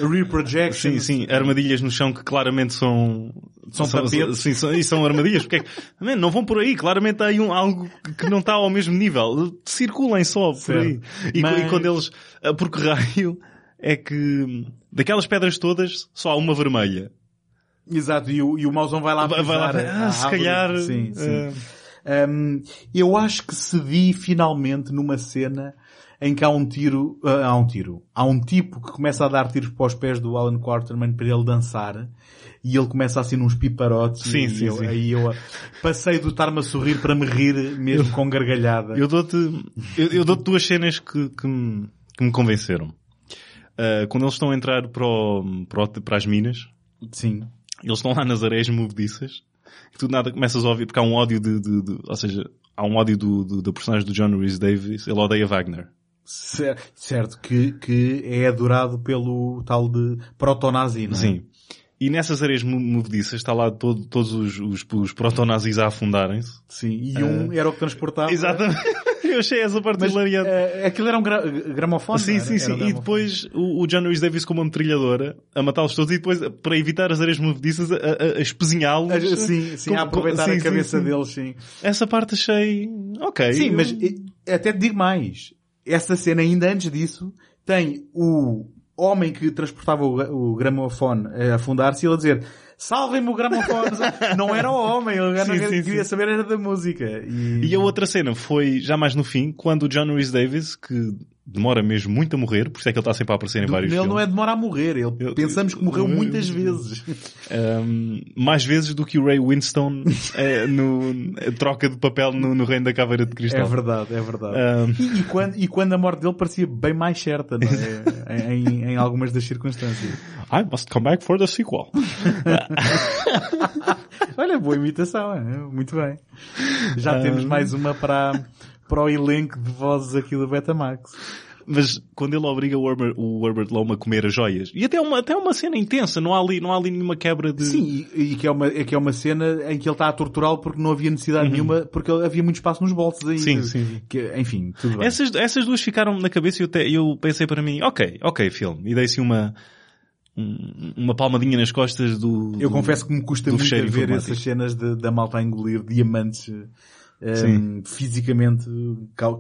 rear projections. Sim, sim, armadilhas no chão que claramente são... São tapetes. Sim, são, e são armadilhas. Porque é que, man, não vão por aí. Claramente há aí um, algo que não está ao mesmo nível. Circulem só por aí. E, Mas- e quando eles... ah, Porque raio é que daquelas pedras todas só há uma vermelha. Exato, e o, e o mauzão vai lá Vai, vai lá, ah, se calhar... Sim, sim. ah, Um, eu acho que cedi finalmente numa cena em que há um tiro, ah, há um tiro, há um tipo que começa a dar tiros para os pés do Alan Quarterman para ele dançar e ele começa assim nos piparotes Sim, e sim, eu, sim. aí eu passei do estar-me a sorrir para me rir mesmo com gargalhada. Eu dou-te, eu, eu dou-te duas cenas que, que, me, que me convenceram. Ah, quando eles estão a entrar para, o- para, o- para as minas, Sim. eles estão lá nas areias movediças, e tu nada começas a ouvir, porque há um ódio de, de- de- ou seja, há um ódio do, do, do personagem do John Rhys Davis, ele odeia Wagner. Cer- Certo, que, que é adorado pelo tal de proto-nazi, não é? Sim. E nessas areias mo- movediças está lá todo- todos os, os, os proto-nazis a afundarem-se. Sim, e um era o que transportava. Exatamente. *laughs* Eu achei essa parte Mas hilariante. eh, aquilo era um gra gramofone? Sim, sim, sim. Um E depois o, o John Rhys Davis com uma metralhadora a matá-los todos e depois, para evitar as areias movediças, a, a, a espezinhá-los. Ah, Sim, sim, Com- a aproveitar sim, a sim, cabeça sim. deles, sim. Essa parte achei... Ok. Sim, eu- mas eh, até te digo mais. Essa cena, ainda antes disso, tem o homem que transportava o, o gramofone a afundar-se e ele a dizer salvem-me o gramofone. *laughs* não era o homem, ele Sim, não sim, queria sim. saber era da música. E, E a outra cena foi já mais no fim, quando o John Rhys Davis, que demora mesmo muito a morrer, por isso é que ele está sempre a aparecer em do- vários ele filmes. não é demorar a morrer, ele Eu- pensamos que morreu eu- muitas vezes. Um, mais vezes do que o Ray Winston *laughs* eh, no, troca de papel no, no Reino da Caveira de É Cristal. verdade, é verdade. Um, E, e quando, e quando a morte dele parecia bem mais certa, não é? *laughs* em, em algumas das circunstâncias. I must come back for the sequel. *laughs* Olha, boa imitação, é? muito bem. Já Ah. temos mais uma para, para o elenco de vozes aqui do Betamax. Mas quando ele obriga o Herbert, o Herbert Loma a comer as joias, e até uma, até uma cena intensa, não há ali, não há ali nenhuma quebra de... Sim, e, e que, é uma, é que é uma cena em que ele está a torturá-lo porque não havia necessidade nenhuma, porque havia muito espaço nos bolsos ainda. Sim, sim. Que, enfim, tudo bem. Essas, essas duas ficaram na cabeça e eu, te- eu pensei para mim, ok, ok filme. E dei-se uma, um- uma palmadinha nas costas do... Eu do- confesso que me custa muito ver informático. essas cenas de, da malta a engolir diamantes Um, fisicamente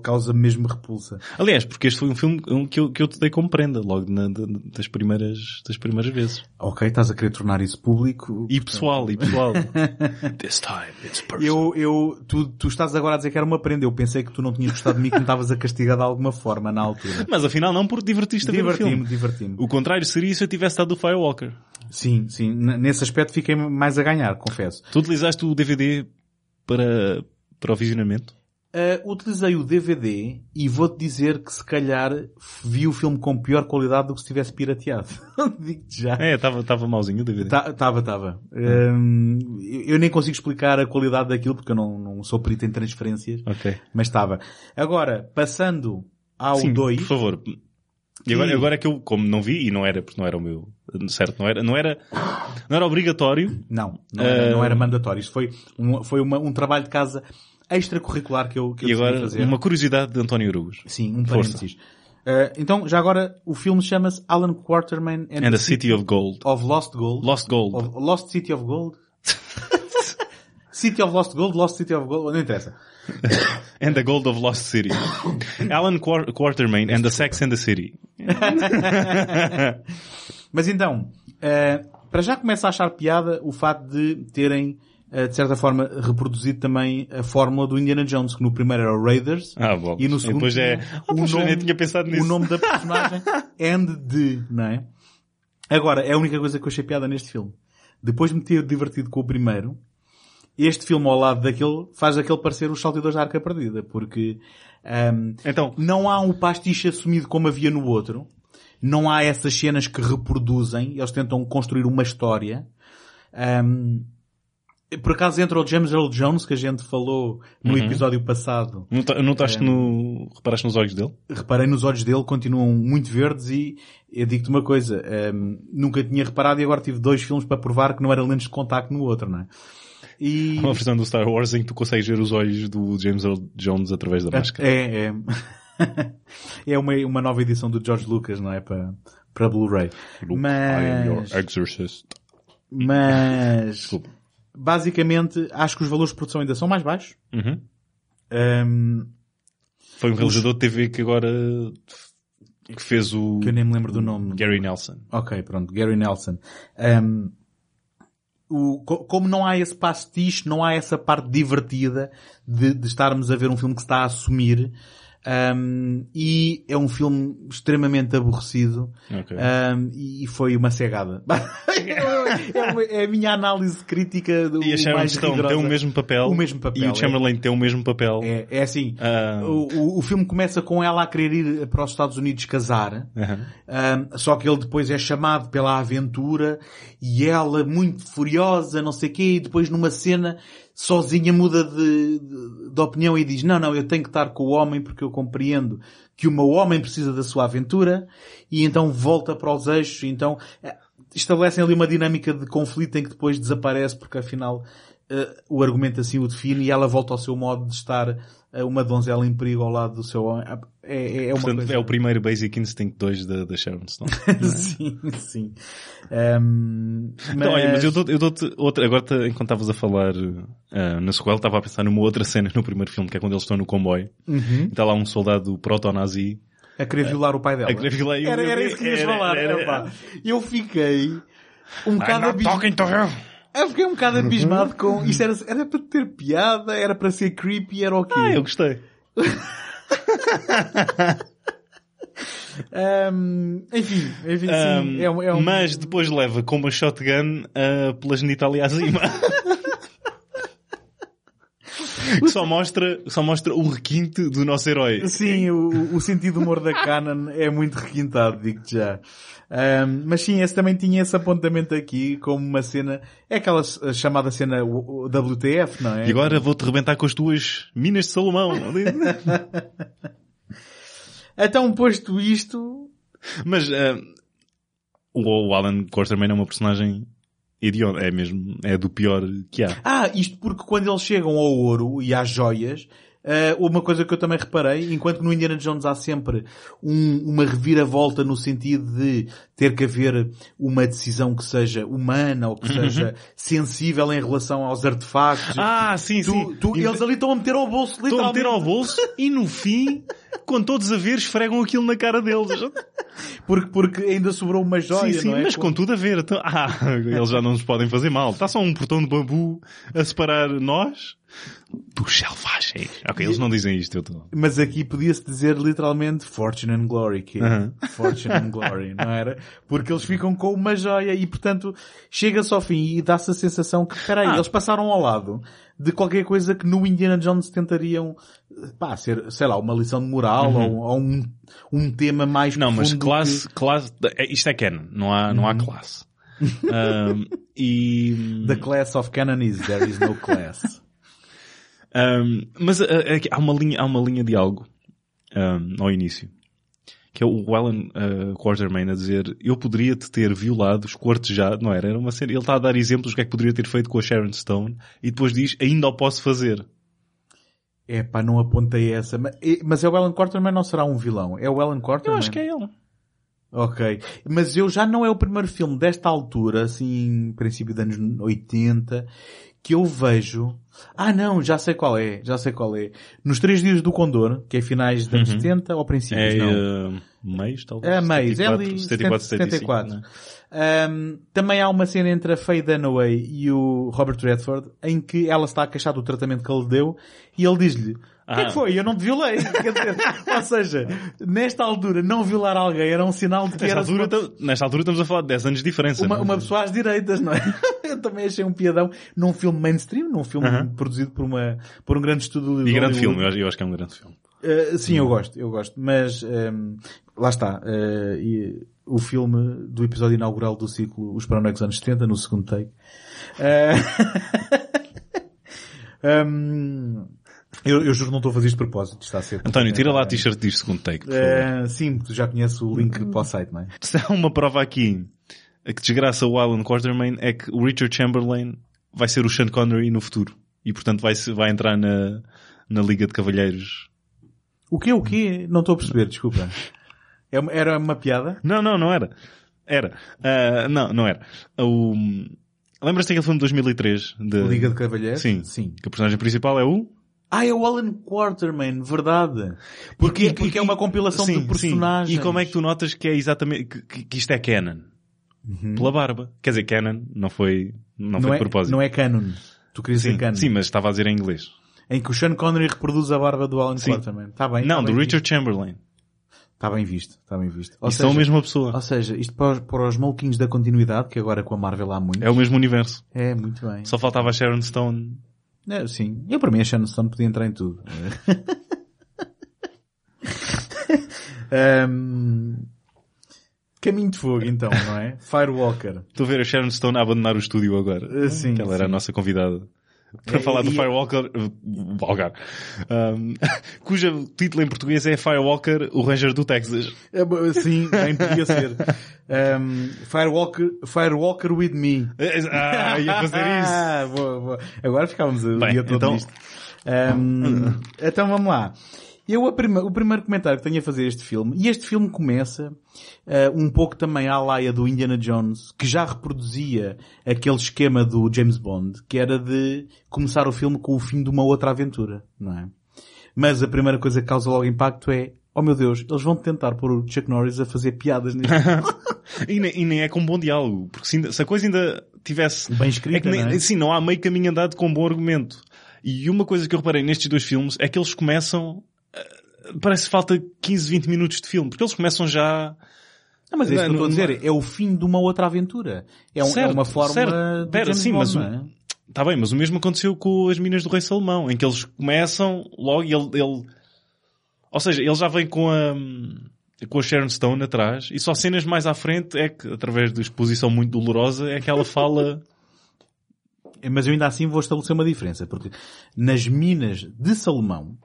causa mesmo repulsa. Aliás, porque este foi um filme que eu, que eu te dei como prenda logo na, das primeiras, das primeiras vezes. Ok, estás a querer tornar isso público. E pessoal, e pessoal. *laughs* This time it's personal. Eu, eu, tu, tu estás agora a dizer que era uma prenda. Eu pensei que tu não tinhas gostado de mim, que me estavas a castigar de alguma forma na altura. Mas afinal não, porque divertiste a ver o filme. Diverti-me, O contrário seria se eu tivesse dado o Firewalker. Sim, sim. Nesse aspecto fiquei mais a ganhar, confesso. Tu utilizaste o DVD para, para o visionamento? Uh, utilizei o DVD e vou-te dizer que se calhar vi o filme com pior qualidade do que se tivesse pirateado. *laughs* Digo-te já. É, estava mauzinho o DVD. Estava, estava. Um, eu nem consigo explicar a qualidade daquilo porque eu não, não sou perito em transferências. Ok. Mas estava. Agora, passando ao 2. por favor. E agora, agora é que eu, como não vi, e não era, porque não era o meu, certo, não era, não era, não era obrigatório. Não, não era, uh... não era mandatório. Isto foi um, foi uma, um trabalho de casa extracurricular que eu, que eu E agora, fazer. uma curiosidade de António Arugos. Sim, um parênteses. Uh, então, já agora, o filme chama-se Alan Quarterman and, and the City, City, of Gold. Of Lost Gold. Lost Gold. Of Lost City of Gold. *laughs* City of Lost Gold, Lost City of Gold, não interessa. *coughs* and the Gold of Lost City. *coughs* Alan Qu Quartermain and the Sex and the City. *laughs* Mas então, uh, para já começa a achar piada o fato de terem de certa forma, reproduzido também a fórmula do Indiana Jones, que no primeiro era o Raiders. Ah. E no segundo depois é... o, nome, tinha pensado nisso. o nome da personagem *laughs* and de, não é? Agora, é a única coisa que eu achei piada neste filme. Depois de me ter divertido com o primeiro, este filme ao lado daquele faz aquele parecer os saltadores da arca perdida, porque um, então, não há um pastiche assumido como havia no outro, não há essas cenas que reproduzem, eles tentam construir uma história. Um, por acaso entra o James Earl Jones, que a gente falou no uhum. episódio passado. Notaste é, no, reparaste nos olhos dele? Reparei nos olhos dele, continuam muito verdes e eu digo-te uma coisa, um, nunca tinha reparado e agora tive dois filmes para provar que não era lentes de contacto no outro, não é? E... *laughs* Uma versão do Star Wars em que tu consegues ver os olhos do James Earl Jones através da máscara. É, é. *laughs* é uma, uma nova edição do George Lucas, não é? Para, para Blu-ray. Mas... I am your exorcist. Mas... Desculpa basicamente, acho que os valores de produção ainda são mais baixos. Uhum. Um, Foi um realizador de TV que agora que fez o... Que eu nem me lembro do nome. Gary Nelson. Ok, pronto, Gary Nelson. Um, o, como não há esse pastiche, não há essa parte divertida de, de estarmos a ver um filme que se está a assumir, um, e é um filme extremamente aborrecido. Okay. Um, e foi uma cegada. *laughs* é, uma, é, a minha análise crítica do E a Sharon Stone tem o mesmo papel. O mesmo papel. E o Chamberlain é. tem o mesmo papel. É, é assim. O, o, filme começa com ela a querer ir para os Estados Unidos casar. Uhum. só que ele depois é chamado pela aventura e ela muito furiosa, não sei o quê, e depois numa cena sozinha muda de, de, de, opinião e diz, não, não, eu tenho que estar com o homem porque eu compreendo que o meu homem precisa da sua aventura. E então volta para os eixos, então eh, estabelecem ali uma dinâmica de conflito em que depois desaparece porque afinal uh, o argumento assim o define e ela volta ao seu modo de estar uh, uma donzela em perigo ao lado do seu homem. É, é, é uma Portanto, coisa... é o primeiro Basic Instinct 2 da, da Sharon Stone. *laughs* É? sim, sim. Um, mas... Olha, mas eu dou-te dou outra, agora enquanto estavas a falar uh, na sequela, estava a pensar numa outra cena no primeiro filme, que é quando eles estão no comboio. Uhum. Está lá um soldado proto-nazi a querer violar o pai dela. Era, era isso que ias falar. Era, era, eu fiquei um bocado abismado. Eu fiquei um bocado abismado com isto era, era para ter piada, era para ser creepy, era o quê? Ah, eu gostei. *laughs* um, enfim, enfim, um, sim, é, um, é um... Mas depois leva com uma shotgun uh, pela genitália acima. Que só mostra, só mostra o requinte do nosso herói. Sim, o, o sentido humor da Canon é muito requintado, digo-te já. Um, mas sim, esse também tinha esse apontamento aqui como uma cena, é aquela chamada cena WTF, não é? E agora vou-te rebentar com as tuas minas de Salomão. *laughs* então, posto isto... Mas uh, o Alan Quarterman é uma personagem idiota, é mesmo, é do pior que há. Ah, isto porque quando eles chegam ao ouro e às joias, Uh, uma coisa que eu também reparei, enquanto que no Indiana Jones há sempre um, uma reviravolta no sentido de ter que haver uma decisão que seja humana ou que Uhum. seja sensível em relação aos artefactos. Ah, sim, Tu- sim. tu- E- eles ali estão a meter ao bolso, Estão a literalmente. meter ao bolso e no fim, *laughs* quando todos a ver, esfregam aquilo na cara deles. Porque, porque ainda sobrou uma joia, sim, sim, não é? mas com tudo a ver. Então, ah, eles já não nos podem fazer mal. Está só um portão de bambu a separar nós dos selvagens. Ok, eles não dizem isto, eu estou. Mas aqui podia-se dizer literalmente Fortune and Glory, que é Aham. Fortune and Glory, não era? Porque eles ficam com uma joia e, portanto, chega-se ao fim e dá-se a sensação que, peraí, Ah. eles passaram ao lado de qualquer coisa que no Indiana Jones tentariam, pá, ser, sei lá, uma lição de moral ou, ou um, um tema mais Uhum. Não, mas classe, classe, é- isto é canon. Não há, não há classe. Ahm, e, que *laughs* The class of canon is there is no class. ahm, mas ah, há uma linha, há uma linha de algo, ahm, ao início. Que é o Alan ah, Quartermain a dizer, eu poderia te ter violado, esquartejado, não era? Era uma série, ele está a dar exemplos do que é que poderia ter feito com a Sharon Stone e depois diz, ainda o posso fazer. É pá, não apontei essa. Mas, mas é o Alan Quarterman não será um vilão? É o Alan Eu Quarterman? acho que é ele. Ok. Mas eu já não é o primeiro filme desta altura, assim, princípio dos anos 80, que eu vejo... Ah não, já sei qual é, já sei qual é. Nos Três Dias do Condor, que é finais dos anos 70 ou princípios, É não? uh, mês, talvez? É meios, é 74, ali 74, 75, 74. né? Ahm, também há uma cena entre a Faye Dunaway e o Robert Redford em que ela está a queixar do tratamento que ele deu e ele diz-lhe o que é Ah. que foi? Eu não te violei. Dizer, *laughs* ou seja, nesta altura não violar alguém era um sinal de que Nesta era altura, uma, nesta altura estamos a falar de 10 anos de diferença. uma, é? uma pessoa às direitas, não é? *laughs* Eu também achei um piadão num filme mainstream, num filme Aham. produzido por uma, por um grande estúdio E grande filme, eu acho, eu acho que é um grande filme. Uh, sim, eu gosto, eu gosto. Mas um, lá está. uh, e o filme do episódio inaugural do ciclo Os Paranoicos anos 70, no segundo take. Uh, um, *laughs* eu, eu juro que não estou a fazer isto de propósito. Está a ser. António, tira lá a t-shirt disto segundo take. Uh, sim, tu já conheces o link para o site, não é? Se há uma prova aqui a que desgraça o Alan Quartermain é que o Richard Chamberlain vai ser o Sean Connery no futuro. E portanto vai, vai entrar na, na Liga de Cavalheiros. O quê, o quê? Não estou a perceber, desculpa. É Era uma piada? Não, não, não era. Era. Ah, não, não era. O... Lembras-te daquele filme de 2003? De... Liga de Cavalheiros? Sim. Sim. Que o personagem principal é o... Ah, é o Alan Quarterman, verdade. Porque, E- porque e- é uma compilação Sim, de personagens. sim. E como é que tu notas que é exatamente, que, que- isto é canon? Pela barba. Quer dizer, canon não foi, não, foi não, de é, propósito. não é canon. Tu querias sim, dizer canon. sim, mas estava a dizer em inglês. Em que o Sean Connery reproduz a barba do Alan Sim. Quarterman. Está bem. não, tá do bem Richard Chamberlain. Visto. Está bem visto. Está bem visto. Ou E são a seja, mesma pessoa. ou seja, isto para os, para os maluquinhos da continuidade, que agora com a Marvel há muito. É o mesmo universo. É, muito bem. Só faltava a Sharon Stone. É, sim. Eu para mim a Shannon Stone podia entrar em tudo. *laughs* Ahm, Caminho de fogo, então, não é? *laughs* Firewalker. Estou a ver a Sharon Stone a abandonar o estúdio agora. Uh, sim, que ela era a sim. nossa convidada. Para É, falar do Firewalker, Valgar. Um, *laughs* cujo título em português é Firewalker, o Ranger do Texas. É, Sim, bem podia ser. Ahm, Firewalker, Firewalker with me. Ah, ia fazer *laughs* isso. Ah, boa, boa. Agora ficámos o Bem, dia todo então-. Ahm, então vamos lá. Eu, prima- o primeiro comentário que tenho a fazer este filme, e este filme começa ah, um pouco também à laia do Indiana Jones, que já reproduzia aquele esquema do James Bond, que era de começar o filme com o fim de uma outra aventura, não é? Mas a primeira coisa que causa logo impacto é, oh meu Deus, eles vão tentar pôr o Chuck Norris a fazer piadas neste *laughs* E nem, e nem é com bom diálogo. Porque se, se a coisa ainda tivesse... Bem escrita, é que nem- não é? Sim, não há meio caminho andado com bom argumento. E uma coisa que eu reparei nestes dois filmes é que eles começam... Parece que falta 15, 20 minutos de filme. Porque eles começam já... Não, mas é isso que eu estou a dizer. É o fim de uma outra aventura. É, um- é Certo, uma fórmula certo. Pera, sim, mas o- é? Está bem, mas o mesmo aconteceu com as Minas do Rei Salomão, em que eles começam logo e ele, ele... Ou seja, ele já vem com a... com a Sharon Stone atrás e só cenas mais à frente é que, através de exposição muito dolorosa, é que ela fala... *laughs* Mas eu ainda assim vou estabelecer uma diferença, porque nas minas de Salomão,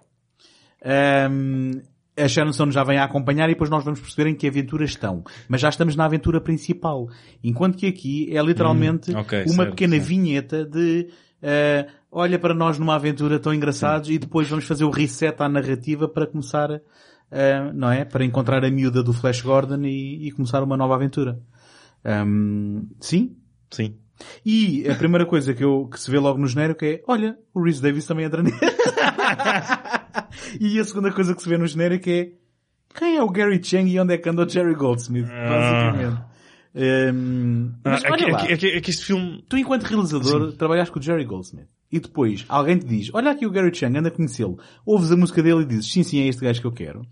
ahm, a Sharon Stone já vem a acompanhar e depois nós vamos perceber em que aventura estão. Mas já estamos na aventura principal. Enquanto que aqui é literalmente Hum, ok, uma certo, pequena certo. vinheta de uh, olha para nós numa aventura tão engraçados e depois vamos fazer o reset à narrativa para começar, uh, não é? Para encontrar a miúda do Flash Gordon e, e começar uma nova aventura. Um, sim? Sim. E a primeira coisa que, eu, que se vê logo no genérico é, olha, o Reese Davis também entra nele. *laughs* *laughs* e a segunda coisa que se vê no genérico é, quem é o Gary Chang e onde é que anda o Jerry Goldsmith? Basicamente. Um, mas Ah, é, olha que, lá, é, é, é que este filme... tu enquanto realizador trabalhaste com o Jerry Goldsmith e depois alguém te diz, olha aqui o Gary Chang, anda a conhecê-lo, ouves a música dele e dizes, sim, sim, é este gajo que eu quero.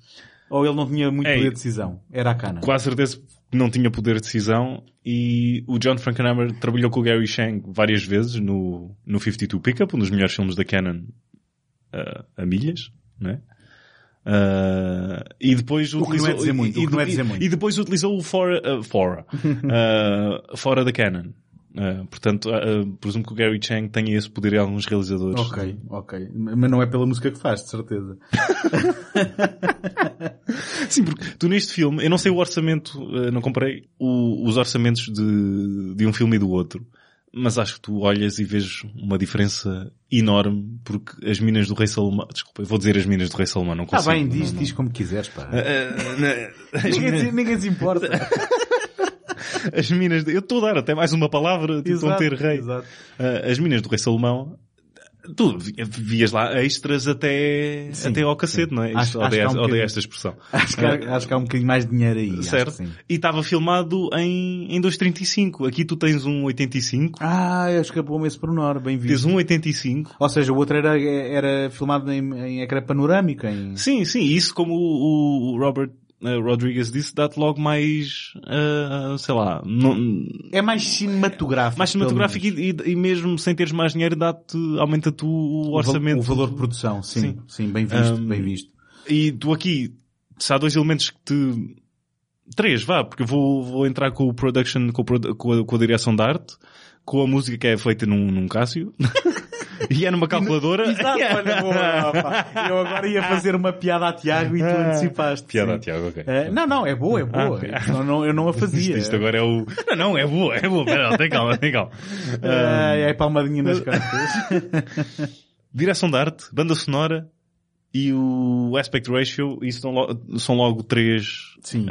Ou ele não tinha muito Ei. poder de decisão. Era a cana. Quase certeza que não tinha poder de decisão e o John Frankenheimer trabalhou com o Gary Shang várias vezes no, no 52 Pickup, um dos melhores filmes da Canon uh, a milhas, né? Uh, e depois é utilizou dizer muito, e, é e- e depois utilizou o fora uh, fora uh, *laughs* fora da Canon. Uh, portanto, uh, uh, presumo que o Gary Chang tenha esse poder em alguns realizadores. Ok, ok. Mas não é pela música que faz, de certeza. *laughs* Sim, porque tu neste filme, eu não sei o orçamento, eh, não comprei o- os orçamentos de, de um filme e do outro, mas acho que tu olhas e vês uma diferença enorme, porque as minas do Rei Salomão, desculpa, eu vou dizer as minas do Rei Salomão, não Está consigo. bem, diz, não, não. diz como quiseres, pá. Eh, as, ninguém, minas, ninguém se importa. *laughs* as minas, de- eu estou a dar até mais uma palavra, tipo, vão ter rei. exato. Eh, as minas do Rei Salomão, tu vi- vias lá extras até, Sim, até ao cacete, não é? Acho- Isto, acho odeio, há um esta expressão. *laughs* Acho que, há, *laughs* acho que há um bocadinho mais de dinheiro aí. acho Certo. sim. E estava filmado em, em 2.35. Aqui tu tens um 85. Ah, escapou-me esse pormenor, bem Tens visto. um 85. Ou seja, o outro era, era filmado em, em ecrã panorâmico, em... Sim, sim. Isso como o, o Robert Rodriguez disse, dá-te logo mais, eh, sei lá, não- É mais cinematográfico. mais cinematográfico e, e- e mesmo sem teres mais dinheiro dá-te, aumenta-te o orçamento. O valor de produção, sim. Sim, Sim. bem visto, Um, bem visto. E tu aqui, se há dois elementos que te... Três, vá, porque vou, vou entrar com o production, com, o com, a, com a direção de arte, com a música que é feita num, num Cássio, *laughs* e é numa calculadora. Exato, olha, boa, *laughs* pá. Eu agora ia fazer uma piada a Tiago e tu antecipaste. Piada, sim. Tiago, ok. Eh, não, não, é boa, é boa. ok. Não, não, eu não a fazia. isto agora é o... Não, não, é boa, é boa, pera, tem calma, tem calma. *laughs* Ah, é palmadinha nas costas. *laughs* Direção de arte, banda sonora e o aspect ratio, isso são, são logo três, Sim,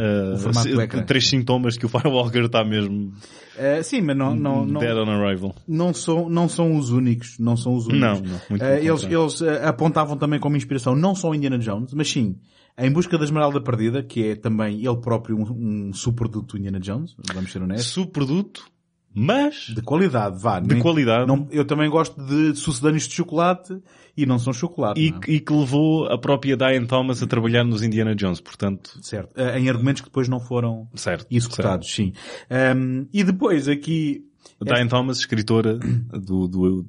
ecrã. três sintomas que o *laughs* Firewalker está mesmo Eh, sim, mas não, não, não, dead on arrival. não, são, não são os únicos. Não são os únicos. Não, não, muito pelo eles eles apontavam também como inspiração não só Indiana Jones, mas sim Em Busca da Esmeralda Perdida, que é também ele próprio um, um subproduto Indiana Jones, vamos ser honestos. Subproduto, mas De qualidade, vá. de Nem- qualidade não- eu também gosto de sucedâneos de chocolate e não são chocolate. e, não é? e que levou a própria Diane Thomas a trabalhar nos Indiana Jones, portanto, Certo. Eh, Em argumentos que depois não foram certo. executados, sim. Ahm, e depois aqui, certo. Diane Thomas, escritora *coughs* do, do, do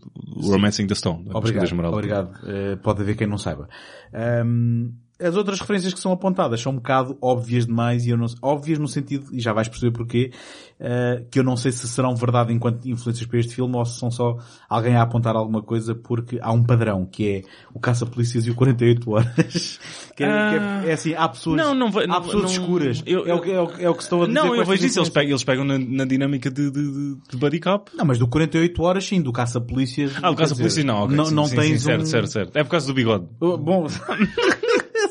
Romancing the Stone. Obrigado, obrigado. Eh, pode haver quem não saiba. Ahm, as outras referências que são apontadas são um bocado óbvias demais e eu não, óbvias no sentido, e já vais perceber porquê, eh, que eu não sei se serão verdade enquanto influências para este filme ou se são só alguém a apontar alguma coisa porque há um padrão que é o Caça-Polícias e o 48 Horas. *laughs* que, é, Ah. que é, é assim, há pessoas, Não, não há pessoas não- escuras. eu- é, o, é, o, é o que estou a dizer. Não, eu vejo isso, eles pegam, eles pegam na, na dinâmica de, de, de buddy cop. Não, mas do 48 horas sim, do Caça-Polícias. Ah, o polícia não, ok. Não, sim, não sim, tens sim, certo, um... certo, certo. É por causa do bigode. Oh, Bom, *laughs*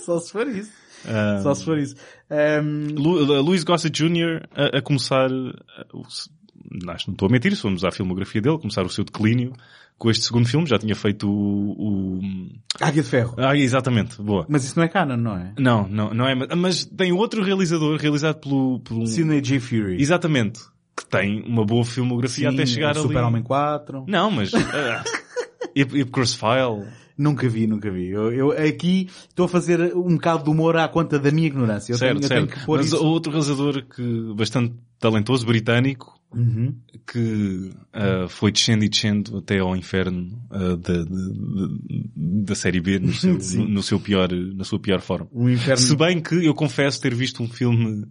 só se for isso. Ah, Só se for isso. Ahm, Lu- Luís Gossett Jr. a, a começar, se- acho que não estou a mentir, se formos à filmografia dele, começar o seu declínio com este segundo filme, já tinha feito o, o... Águia de Ferro. Ah, exatamente, boa. Mas isso não é canon, não é? Não, não, não é, mas tem outro realizador, realizado pelo, por um... Sidney J. Fury. Exatamente. Que tem uma boa filmografia Sim, até chegar o ali. Super-Homem 4. Não, mas... *laughs* ah, Hip- Hipcross File. Nunca vi, nunca vi. Eu, eu aqui estou a fazer um bocado de humor à conta da minha ignorância. Eu, certo, tenho, certo. tenho Mas isso. outro realizador que, bastante talentoso, britânico, Uhum. que ah, foi descendo e descendo até ao inferno ah, da, da, da série B no seu, *laughs* no, no seu pior, na sua pior forma. O inferno. Se bem que eu confesso ter visto um filme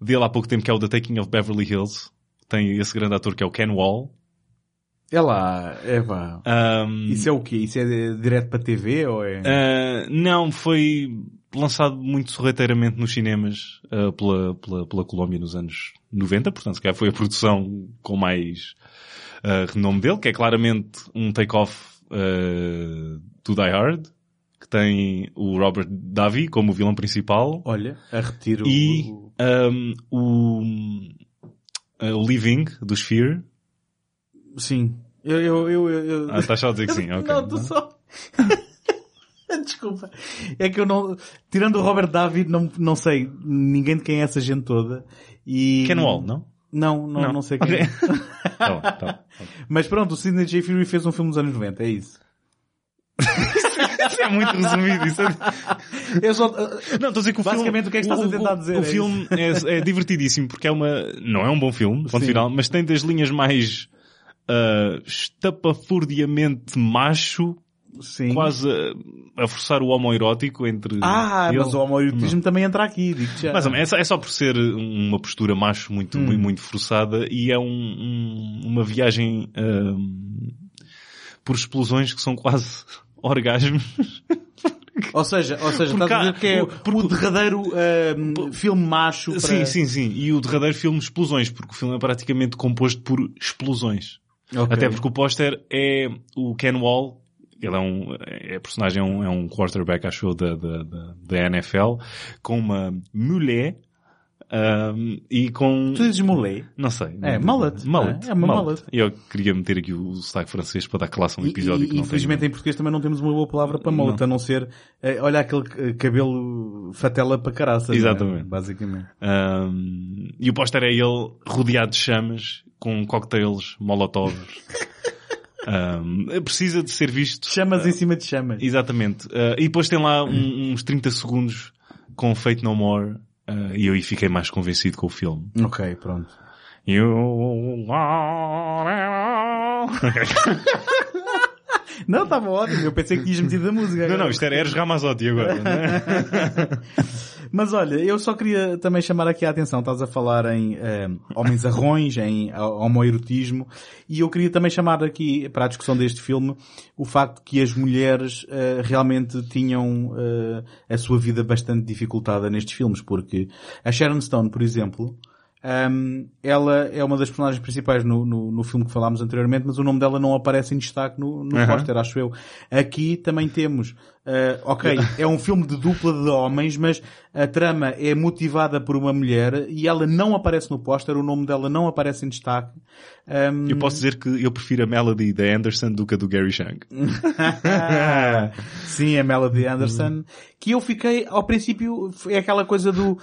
dele há pouco tempo que é o The Taking of Beverly Hills. Tem esse grande ator que é o Ken Wall. É lá, é pá. Ahm, Isso é o quê? Isso é direto para TV ou é? ah, não, foi lançado muito sorrateiramente nos cinemas ah, pela, pela, pela Colômbia nos anos 90, portanto se calhar foi a produção com mais uh, renome dele, que é claramente um take-off uh, do Die Hard, que tem o Robert Davi como vilão principal. Olha, a repetir o... E um, o, o Living, do Sphere. Sim. Eu, eu, eu, eu... Ah, estás só a dizer que sim, ok. Não, tu só... *laughs* Desculpa. É que eu não... Tirando o Robert David, não, não sei ninguém de quem é essa gente toda. E... Ken Wall, não? Não, não, não, não sei quem. Okay. *laughs* tá bom, tá bom. Mas pronto, o Sidney J. Fury fez um filme dos anos 90, é isso. isso é muito resumido. Isso é... Eu só... Não, estou a dizer que o Basicamente filme, o que é que estás a tentar o, dizer? O, é filme é, é, divertidíssimo porque é uma, não é um bom filme, ponto final, mas tem das linhas mais uh, estapafurdiamente macho Sim. quase a, a, forçar o homoerótico entre. Ah, ele. mas o homoerotismo também entra aqui, digo já. Mas é só, é só por ser uma postura macho muito, hum. muito, muito forçada e é um, um, uma viagem um, por explosões que são quase *laughs* orgasmos. Ou seja, ou seja, estás a dizer que é por, o derradeiro uh, filme macho para... Sim, sim, sim. E o derradeiro filme explosões, porque o filme é praticamente composto por explosões. Okay. Até porque o póster é o Ken Wall, ele é um, é, personagem é um, é um quarterback, acho eu, da, da, da, NFL, com uma mulher, um, e com... Tu dizes mulher? Não sei. É, mullet. Mullet. É, é uma mullet. eu queria meter aqui o sotaque francês para dar classe a um episódio e, que não Infelizmente tem... em português também não temos uma boa palavra para mullet, não. a não ser, eh, olha aquele cabelo fatela para caraça. Exatamente. Né? Basicamente. Um, e o póster é ele rodeado de chamas, com cocktails, molotovs. *laughs* Um, precisa de ser visto. Chamas uh, em cima de chamas. Exatamente. Uh, e depois tem lá um, uns 30 segundos com Fate No More uh, e eu aí fiquei mais convencido com o filme. Ok, pronto. You Não, estava ótimo. Eu pensei que tinhas metido a música. Não, não, isto era Eres Ramazotti agora. *laughs* Mas olha, eu só queria também chamar aqui a atenção. Estás a falar em eh, homens arrões, em homoerotismo. E eu queria também chamar aqui para a discussão deste filme o facto que as mulheres uh, realmente tinham uh, a sua vida bastante dificultada nestes filmes. Porque a Sharon Stone, por exemplo, um, ela é uma das personagens principais no, no, no, filme que falámos anteriormente, mas o nome dela não aparece em destaque no, no uhum. póster, acho eu. Aqui também temos, uh, ok, *laughs* é um filme de dupla de homens, mas a trama é motivada por uma mulher e ela não aparece no póster, o nome dela não aparece em destaque. Um... Eu posso dizer que eu prefiro a Melody da Anderson do que a do Gary Shank. *laughs* Sim, a Melody Anderson, que eu fiquei, ao princípio, é aquela coisa do,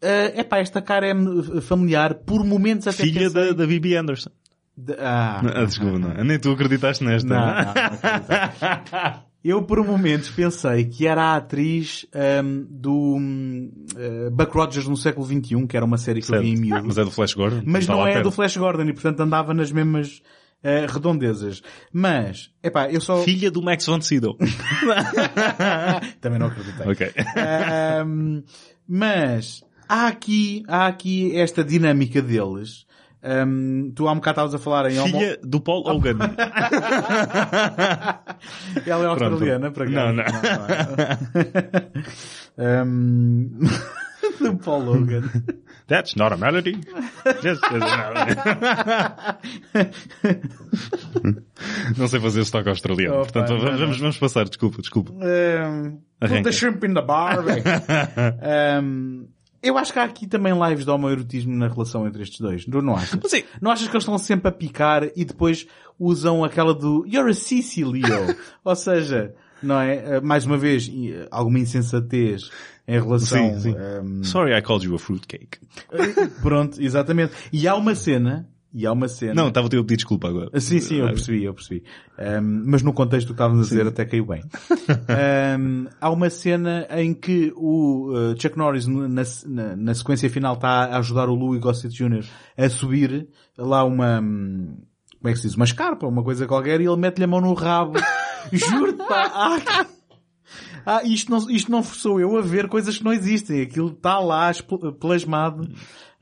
é uh, pá, esta cara é familiar, por momentos até Filha pensei... da, da Bibi Anderson. De... Ah, não, desculpa, não. Nem tu acreditaste nesta. Não, não, não Eu por momentos pensei que era a atriz um, do uh, Buck Rogers no século XXI, que era uma série que certo. eu vi em miúdo. Mas é do Flash Gordon. Mas não é do Flash Gordon e portanto andava nas mesmas uh, redondezas. Mas, epá, eu só... Filha do Max von Sydow. *laughs* Também não acreditei. Ok. Uh, mas, há aqui, há aqui esta dinâmica deles. Um, tu há um bocado estavas a falar em Filha homo... do Paul Hogan. *laughs* Ela é australiana, para cá. Não, não. não, não. um... *laughs* do Paul Hogan. That's not a melody. Just a melody. *laughs* não sei fazer estoque australiano. Oh, Portanto, pá, vamos, vamos, vamos passar. Desculpa, desculpa. Um, put the shrimp in the bar. um, eu acho que há aqui também lives de homoerotismo na relação entre estes dois. Não, não achas? Sim. Não achas que eles estão sempre a picar e depois usam aquela do You're a sissy, Leo? *laughs* Ou seja, não é? Mais uma vez, alguma insensatez em relação... Sim, sim. Um... Sorry I called you a fruitcake. Pronto, exatamente. E há uma cena e há uma cena... Não, estava a pedir desculpa agora. Sim, sim, eu percebi, eu percebi. Um, mas no contexto do que estávamos a dizer até caiu bem. *laughs* um, há uma cena em que o uh, Chuck Norris na, na, na, sequência final está a ajudar o Louis Gossett Jr. a subir lá uma... Como é que se diz? Uma escarpa, uma coisa qualquer, e ele mete-lhe a mão no rabo. *laughs* Juro-te, pá! Ah, ah, isto não, isto não sou eu a ver coisas que não existem. Aquilo está lá plasmado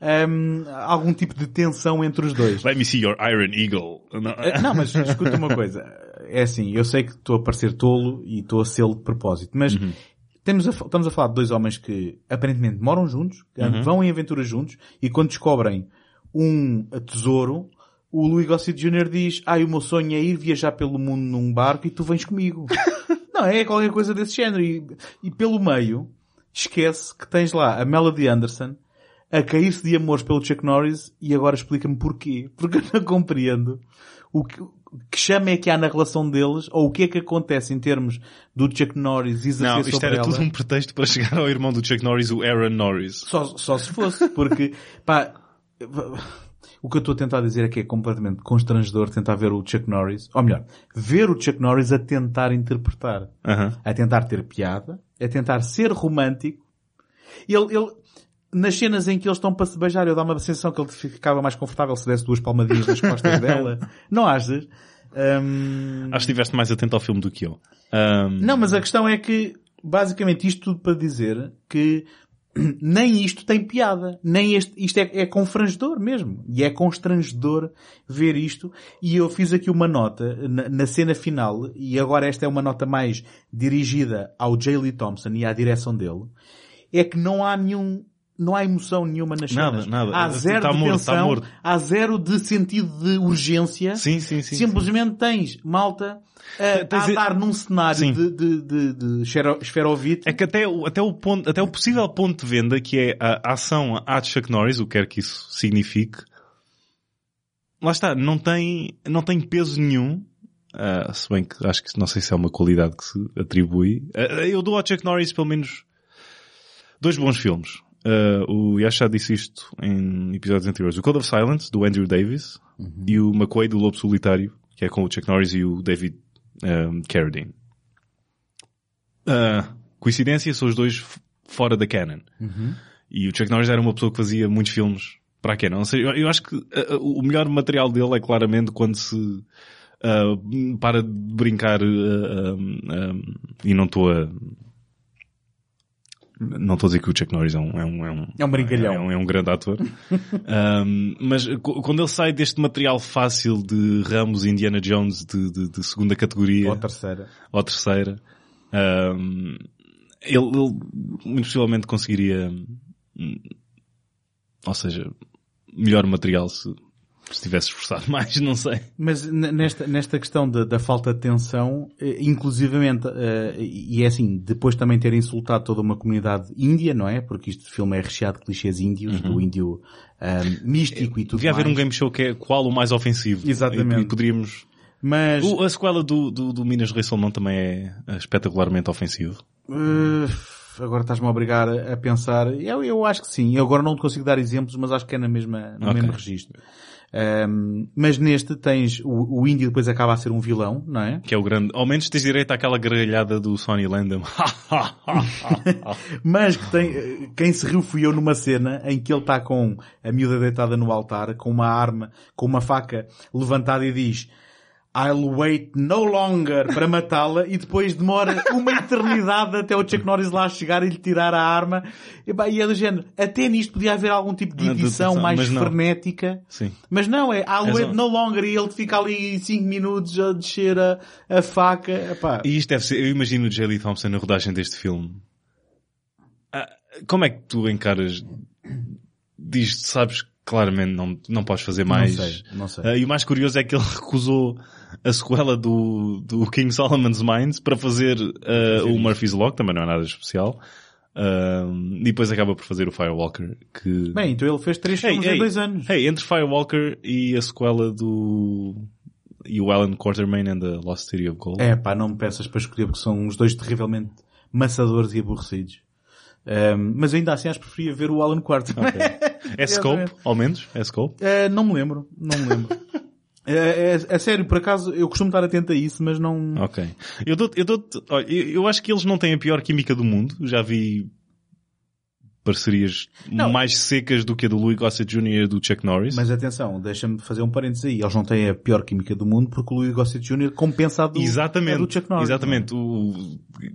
um, algum tipo de tensão entre os dois. Let me see your Iron Eagle. Não, eh, não mas escuta uma coisa. É assim, eu sei que estou a parecer tolo e estou a sê-lo de propósito, mas uhum. temos a, estamos a falar de dois homens que aparentemente moram juntos, uhum. vão em aventuras juntos e quando descobrem um tesouro, o Louis Gossett Jr. diz, ai, o meu sonho é ir viajar pelo mundo num barco e tu vens comigo. *laughs* não, é qualquer coisa desse género. E, e pelo meio, esquece que tens lá a Melody Anderson a cair-se de amores pelo Chuck Norris e agora explica-me porquê. Porque eu não compreendo o que, que chama é que há na relação deles ou o que é que acontece em termos do Chuck Norris exercer Não, isto era ela. tudo um pretexto para chegar ao irmão do Chuck Norris, o Aaron Norris. Só, só se fosse, porque, pá, o que eu estou a tentar dizer é que é completamente constrangedor tentar ver o Chuck Norris, ou melhor, ver o Chuck Norris a tentar interpretar, Aham. a tentar ter piada, a tentar ser romântico. Ele, ele, nas cenas em que eles estão para se beijar, eu dá uma sensação que ele ficava mais confortável se desse duas palmadinhas nas costas *laughs* dela. Não achas? Hum, Acho que estiveste mais atento ao filme do que eu. Ahm, Não, mas a questão é que, basicamente, isto tudo para dizer que *clears throat* nem isto tem piada. Nem este, isto é, é confrangedor mesmo. E é constrangedor ver isto. E eu fiz aqui uma nota na, na cena final, e agora esta é uma nota mais dirigida ao J. Lee Thompson e à direção dele, é que não há nenhum, não há emoção nenhuma nas Nada, cenas. nada. Há zero Tá de morto, tensão, tá morto. há zero de sentido de urgência. Sim, sim, sim. Simplesmente tens malta a, Tens- a andar num cenário Sim. de, de, de, de esfero- esferovite. É que até, o- até o ponto, até o possível ponto de venda, que é a ação à Chuck Norris, o que quer que isso signifique, lá está, não tem, não tem peso nenhum, ah, se bem que acho que não sei se é uma qualidade que se atribui. Ah, eu dou ao Chuck Norris pelo menos dois bons filmes. Ah, o Yash já disse isto em episódios anteriores. O Code of Silence, do Andrew Davis, e o McQuay, do Lobo Solitário, que é com o Chuck Norris e o David um, Carradine. Ah, coincidência, são os dois fora da canon. E o Chuck Norris era uma pessoa que fazia muitos filmes para a canon. Ou seja, eu, eu acho que ah, ah, o melhor material dele é claramente quando se ah, para de brincar ah, ah, ah, e não estou a não estou a dizer que o Chuck Norris é um, é um, é um, É um brincalhão. é um, é um grande ator. *laughs* Um, mas quando ele sai deste material fácil de Ramos e Indiana Jones de, de- de segunda categoria Ou terceira. ou terceira, um, ele, ele muito possivelmente conseguiria, hum, ou seja, melhor material se, se tivesse esforçado *laughs* mais, não sei. Mas nesta, nesta questão da, da falta de tensão, eh, inclusivamente, eh, e é assim, depois também ter insultado toda uma comunidade índia, não é? Porque este filme é recheado de clichês índios, do índio ah, místico e tudo Devia haver um mais. game show que é qual o mais ofensivo. Exatamente. E, e poderíamos... Mas, O- a sequela do, do, do Minas Rei Salmão também é é espetacularmente ofensivo. eh, agora estás-me a obrigar a pensar. Eu, eu acho que sim. Eu agora não te consigo dar exemplos, mas acho que é na mesma, no Ok. mesmo registro. Ahm, mas neste tens o, o índio depois acaba a ser um vilão, não é? Que é o grande... Ao menos tens direito àquela gargalhada do Sonny Landham. *laughs* Mas que tem, quem se riu fui eu numa cena em que ele está com a miúda deitada no altar, com uma arma, com uma faca levantada e diz I'll wait no longer para matá-la e depois demora uma eternidade até o Chuck Norris lá chegar e lhe tirar a arma. E, pá, e é do género. Até nisto podia haver algum tipo de edição mais mas frenética. Sim. Mas não, é I'll É wait só- no longer e ele fica ali 5 minutos a descer a, a faca. Epá, E isto deve ser... Eu imagino o J. Lee Thompson na rodagem deste filme. Ah, como é que tu encaras... Diz, sabes, claramente não, não podes fazer mais. Não sei, não sei. Ah, e o mais curioso é que ele *laughs* recusou a sequela do, do King Solomon's Mines para fazer ah, o Murphy's Law, que também não é nada especial. Ah, e depois acaba por fazer o Firewalker, que... Bem, então ele fez três filmes hey, em dois anos. Hey, entre Firewalker e a sequela do... E o Alan Quartermain and the Lost City of Gold. É pá, não me peças para escolher porque são os dois terrivelmente maçadores e aborrecidos. Ahm, mas ainda assim acho que preferia ver o Alan Quarter. É *laughs* Scope, ao menos? É Scope? Eh, não me lembro, não me lembro. *laughs* É, é, é sério, por acaso, eu costumo estar atento a isso, mas não... Ok. Eu dou eu dou olha, eu, eu acho que eles não têm a pior química do mundo. Já vi parcerias Não. mais secas do que a do Louis Gossett Jr. e do Chuck Norris. Mas atenção, deixa-me fazer um parênteses aí. Eles não têm a pior química do mundo porque o Louis Gossett Jr. compensa a do, Exatamente. a do Chuck Norris. Exatamente. O,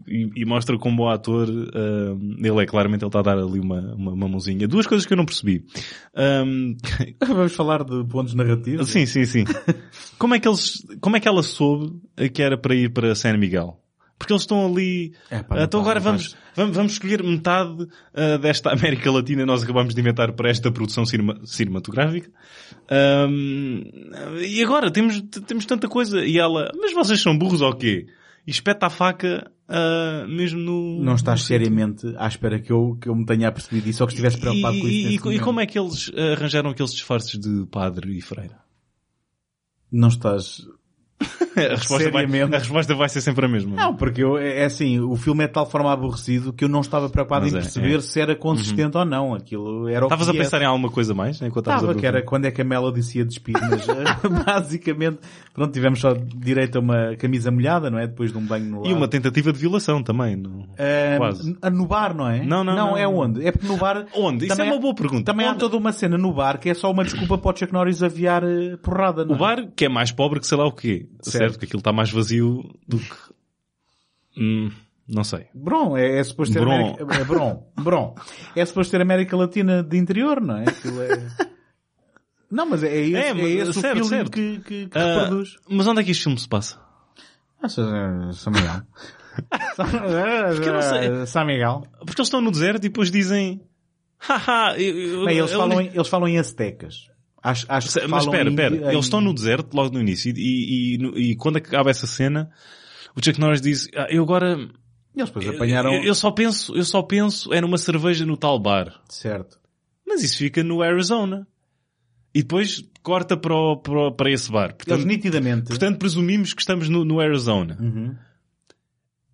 e, e mostra como bom ator, ah, ele é claramente, ele está a dar ali uma, uma, uma mãozinha. Duas coisas que eu não percebi. Ahm, *laughs* Vamos falar de pontos narrativos? sim, sim, sim. *laughs* como é que eles, como é que ela soube que era para ir para San Miguel? Porque eles estão ali. É, pá, então tá, agora vamos, vamos, vamos escolher metade uh, desta América Latina nós acabamos de inventar para esta produção cinema, cinematográfica. Um, e agora temos, temos tanta coisa. E ela, mas vocês são burros ou quê? E espeta a faca uh, mesmo no... Não estás no seriamente à espera que eu, que eu me tenha apercebido isso ou que estivesse preocupado e, com isso. E, e, como é que eles arranjaram aqueles disfarces de padre e freira? Não estás... *laughs* A resposta, vai, a resposta vai ser sempre a mesma. Não, porque eu, é é assim, o filme é de tal forma aborrecido que eu não estava preocupado Mas em é, perceber é. se era consistente ou não. Aquilo era Estavas a pensar é. em alguma coisa mais? Enquanto estavas Estava, a que era quando é que a Melody se ia despedir, mas *laughs* *laughs* basicamente, pronto, tivemos só direito a uma camisa molhada, não é? Depois de um banho no E lago. uma tentativa de violação também. Não... Eh, quase. no bar, não é? Não, não, não. é onde? É porque no bar... Onde? Isso é uma boa pergunta. Também há Onde? toda uma cena no bar que é só uma desculpa para o Chuck Norris aviar eh, porrada, não O é? bar, que é mais pobre que sei lá o quê. Certo, Certo. que aquilo está mais vazio do que... Hum, não sei. Bron, é, é suposto ter Bron. América... É Bron, Bron. É suposto ter América Latina de interior, não é? Aquilo é... *laughs* Não, mas é esse, É, é, esse certo, o feeling certo. que, que, que Ah, reproduz. mas onde é que este filme se passa? Ah, São São Miguel. *laughs* Porque eu não sei. São Miguel. Porque eles estão no deserto e depois dizem... Haha, eu, eu, Bem, eles, eu- falam em, eles falam em aztecas. Acho, acho que Mas espera, espera. em- Eles estão no deserto logo no início e, e, e quando acaba essa cena, o Chuck Norris diz, ah, eu agora, Eles depois apanharam... eu, eu só penso, eu só penso é numa cerveja no tal bar. Certo. Mas isso fica no Arizona. E depois corta para, o- para, para esse bar. Eles Portanto, nitidamente... portanto presumimos que estamos no, no Arizona. Uhum.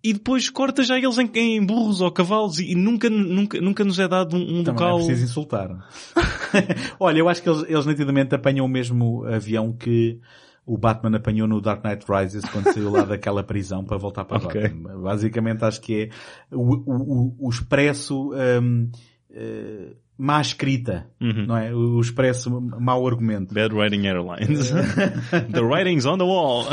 E depois corta já eles em, em burros ou cavalos e, e nunca, nunca, nunca nos é dado um, um Também local. é preciso insultar. *laughs* Olha, eu acho que eles, eles nitidamente apanham o mesmo avião que o Batman apanhou no Dark Knight Rises quando saiu lá daquela prisão para voltar para *laughs* Ok. Gotham. Basicamente acho que é o, o, o- o expresso hum, eh, má escrita, Uhum. não é? O expresso mau argumento. Bad Writing Airlines. *laughs* The writing's on the wall.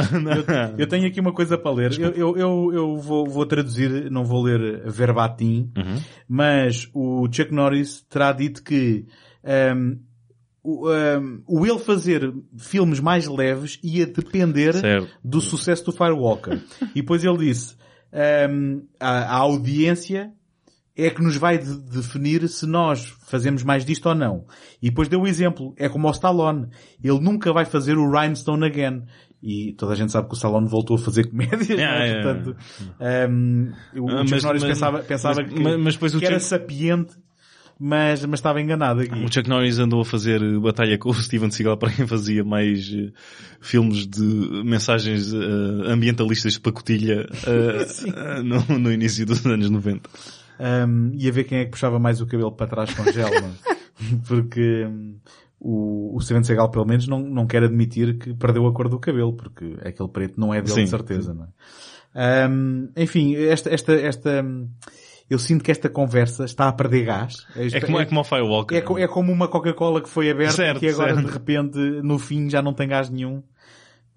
Eu tenho aqui uma coisa para ler. Eu, eu, eu, eu vou, vou traduzir, não vou ler verbatim, Uhum. mas o Chuck Norris terá dito que um, o, um, o ele fazer filmes mais leves ia depender Certo. do sucesso do Firewalker. e depois ele disse, um, a, a audiência é que nos vai de- definir se nós fazemos mais disto ou não. E depois deu o exemplo. É como o Stallone. Ele nunca vai fazer o Rhinestone Again. E toda a gente sabe que o Stallone voltou a fazer *laughs* comédias, Yeah, é? yeah, Portanto, um, o Ah, Chuck mas- Norris mas- pensava, pensava mas- que, mas- que era Chuck- sapiente, mas, mas estava enganado aqui. O Chuck Norris andou a fazer batalha com o Steven Seagal para quem fazia mais eh, filmes de mensagens eh, ambientalistas de pacotilha eh, *laughs* no, no início dos anos 90. Um, ia ver quem é que puxava mais o cabelo para trás com gel, é? *laughs* porque um, o, o Steven Seagal pelo menos não, não quer admitir que perdeu a cor do cabelo, porque aquele preto não é dele Sim, de certeza, não é? Um, enfim, esta, esta, esta, um, eu sinto que esta conversa está a perder gás. É como, é como o Firewalker. é co- é como uma Coca-Cola que foi aberta Certo, e que agora certo. de repente no fim já não tem gás nenhum.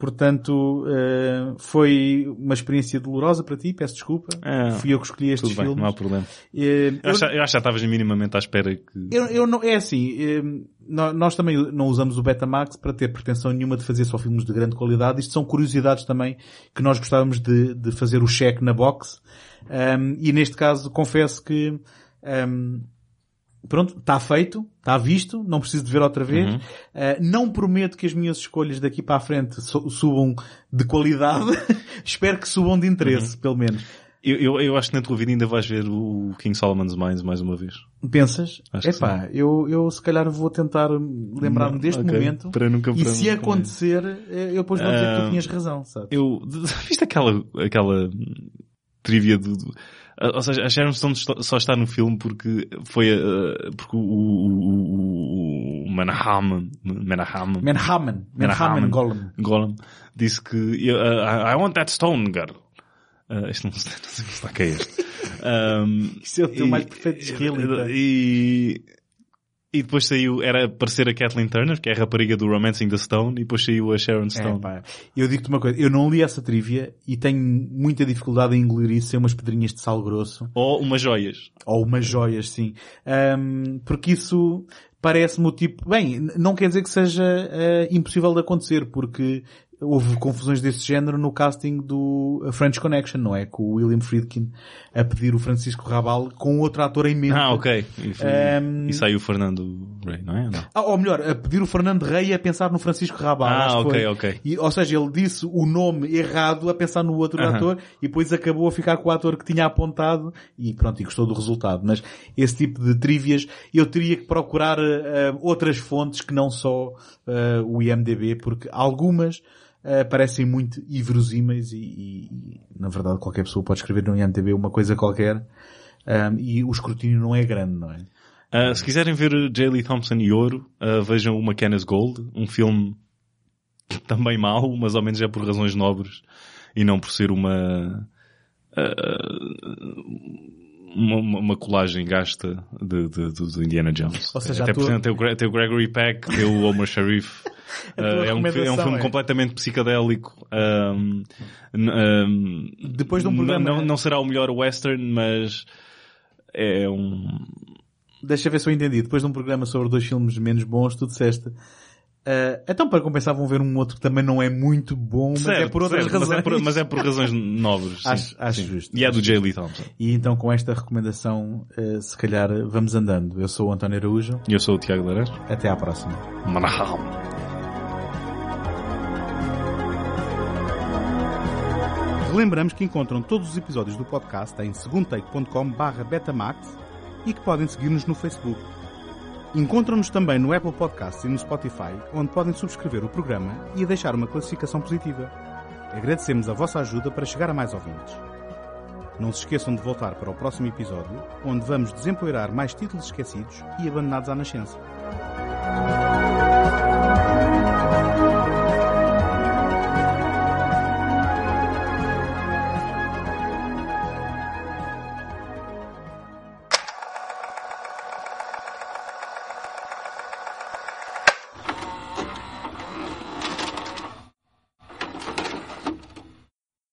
Portanto, eh, foi uma experiência dolorosa para ti, peço desculpa. Ah, Fui eu que escolhi estes bem, filmes. não há problema. Eh, Eu, acho, eu acho que já estavas minimamente à espera que... eu, eu não, é assim, eh, nó- nós também não usamos o Betamax para ter pretensão nenhuma de fazer só filmes de grande qualidade. Isto são curiosidades também que nós gostávamos de, de fazer o check na box. Um, e neste caso confesso que, um, pronto, está feito, está visto, não preciso de ver outra vez. Uhum. Uh, não prometo que as minhas escolhas daqui para a frente su- subam de qualidade. *laughs* Espero que subam de interesse, Uhum. pelo menos. Eu, eu, eu acho que na tua vida ainda vais ver o King Solomon's Mines mais uma vez. Pensas? Acho que Epá, eu, eu se calhar vou tentar lembrar-me deste ok. momento. Para nunca- e se acontecer, eh, eu depois vou dizer que tu Ah, tinhas razão, sabe? Eu, *laughs* viste aquela, aquela trivia do, do- ou seja, a Sharon Stone só- está no filme porque foi, eh, porque o, o, o, o Manhattan, Manhattan, Manhaman. Manhaman Manhaman. Golem. Gollum, disse que, uh, I want that stone, girl. Uh, isto não, não sei que é este. Um, *laughs* Isso é o teu e- mais perfeito desrealista. E, e depois saiu, era parecer a Kathleen Turner, que é a rapariga do Romancing the Stone, e depois saiu a Sharon É, Stone. pá. Eu digo-te uma coisa, eu não li essa trivia e tenho muita dificuldade em engolir isso sem umas pedrinhas de sal grosso. Ou umas joias. Ou umas joias, sim. Ahm, porque isso parece-me o tipo... Bem, não quer dizer que seja ah, impossível de acontecer, porque houve confusões desse género no casting do French Connection, não é? Com o William Friedkin a pedir o Francisco Rabal com outro ator em mente. Ah, ok. E, foi, Ehm, e saiu o Fernando Rey, não é? Não. Ah, ou melhor, a pedir o Fernando Rey a pensar no Francisco Rabal. Ah, ok, foi. ok. E, ou seja, ele disse o nome errado a pensar no outro Aham. ator e depois acabou a ficar com o ator que tinha apontado e pronto, e gostou do resultado. Mas esse tipo de trivias eu teria que procurar eh, outras fontes que não só eh, o IMDB, porque algumas eh, parecem muito inverosímeis e, e, na verdade qualquer pessoa pode escrever no IMDB uma coisa qualquer um, e o escrutínio não é grande, não é? Ah, se quiserem ver J. Lee Thompson e Ouro, ah, vejam o McKenna's Gold, um filme *laughs* também mau, mas ao menos é por razões nobres e não por ser uma ah, uma, uma- colagem gasta de, de, de- do Indiana Jones. Ou seja, Até tua- por exemplo, tem o, tem o Gregory Peck, tem o Homer Sharif. *laughs* Ah, é, um, é um filme é- completamente psicadélico. N- ahm, Depois de um não- programa- Não, não será o melhor western, mas é um... Deixa ver se eu entendi. Depois de um programa sobre dois filmes menos bons, tu disseste. "Ah, então, para compensar, vão ver um outro que também não é muito bom, mas é Certo, por outras certo, mas razões. é por, mas é por razões nobres. sim, Acho- acho sim. justo, E é do J. Lee Thompson. E então, com esta recomendação, ah, se calhar vamos andando. Eu sou o António Araújo. E eu sou o Tiago Laranjo. Até à próxima. Manahal. Relembramos que encontram todos os episódios do podcast em segundotake.com betamax e que podem seguir-nos no Facebook. Encontram-nos também no Apple Podcasts e no Spotify, onde podem subscrever o programa e deixar uma classificação positiva. Agradecemos a vossa ajuda para chegar a mais ouvintes. Não se esqueçam de voltar para o próximo episódio, onde vamos desempoeirar mais títulos esquecidos e abandonados à nascença.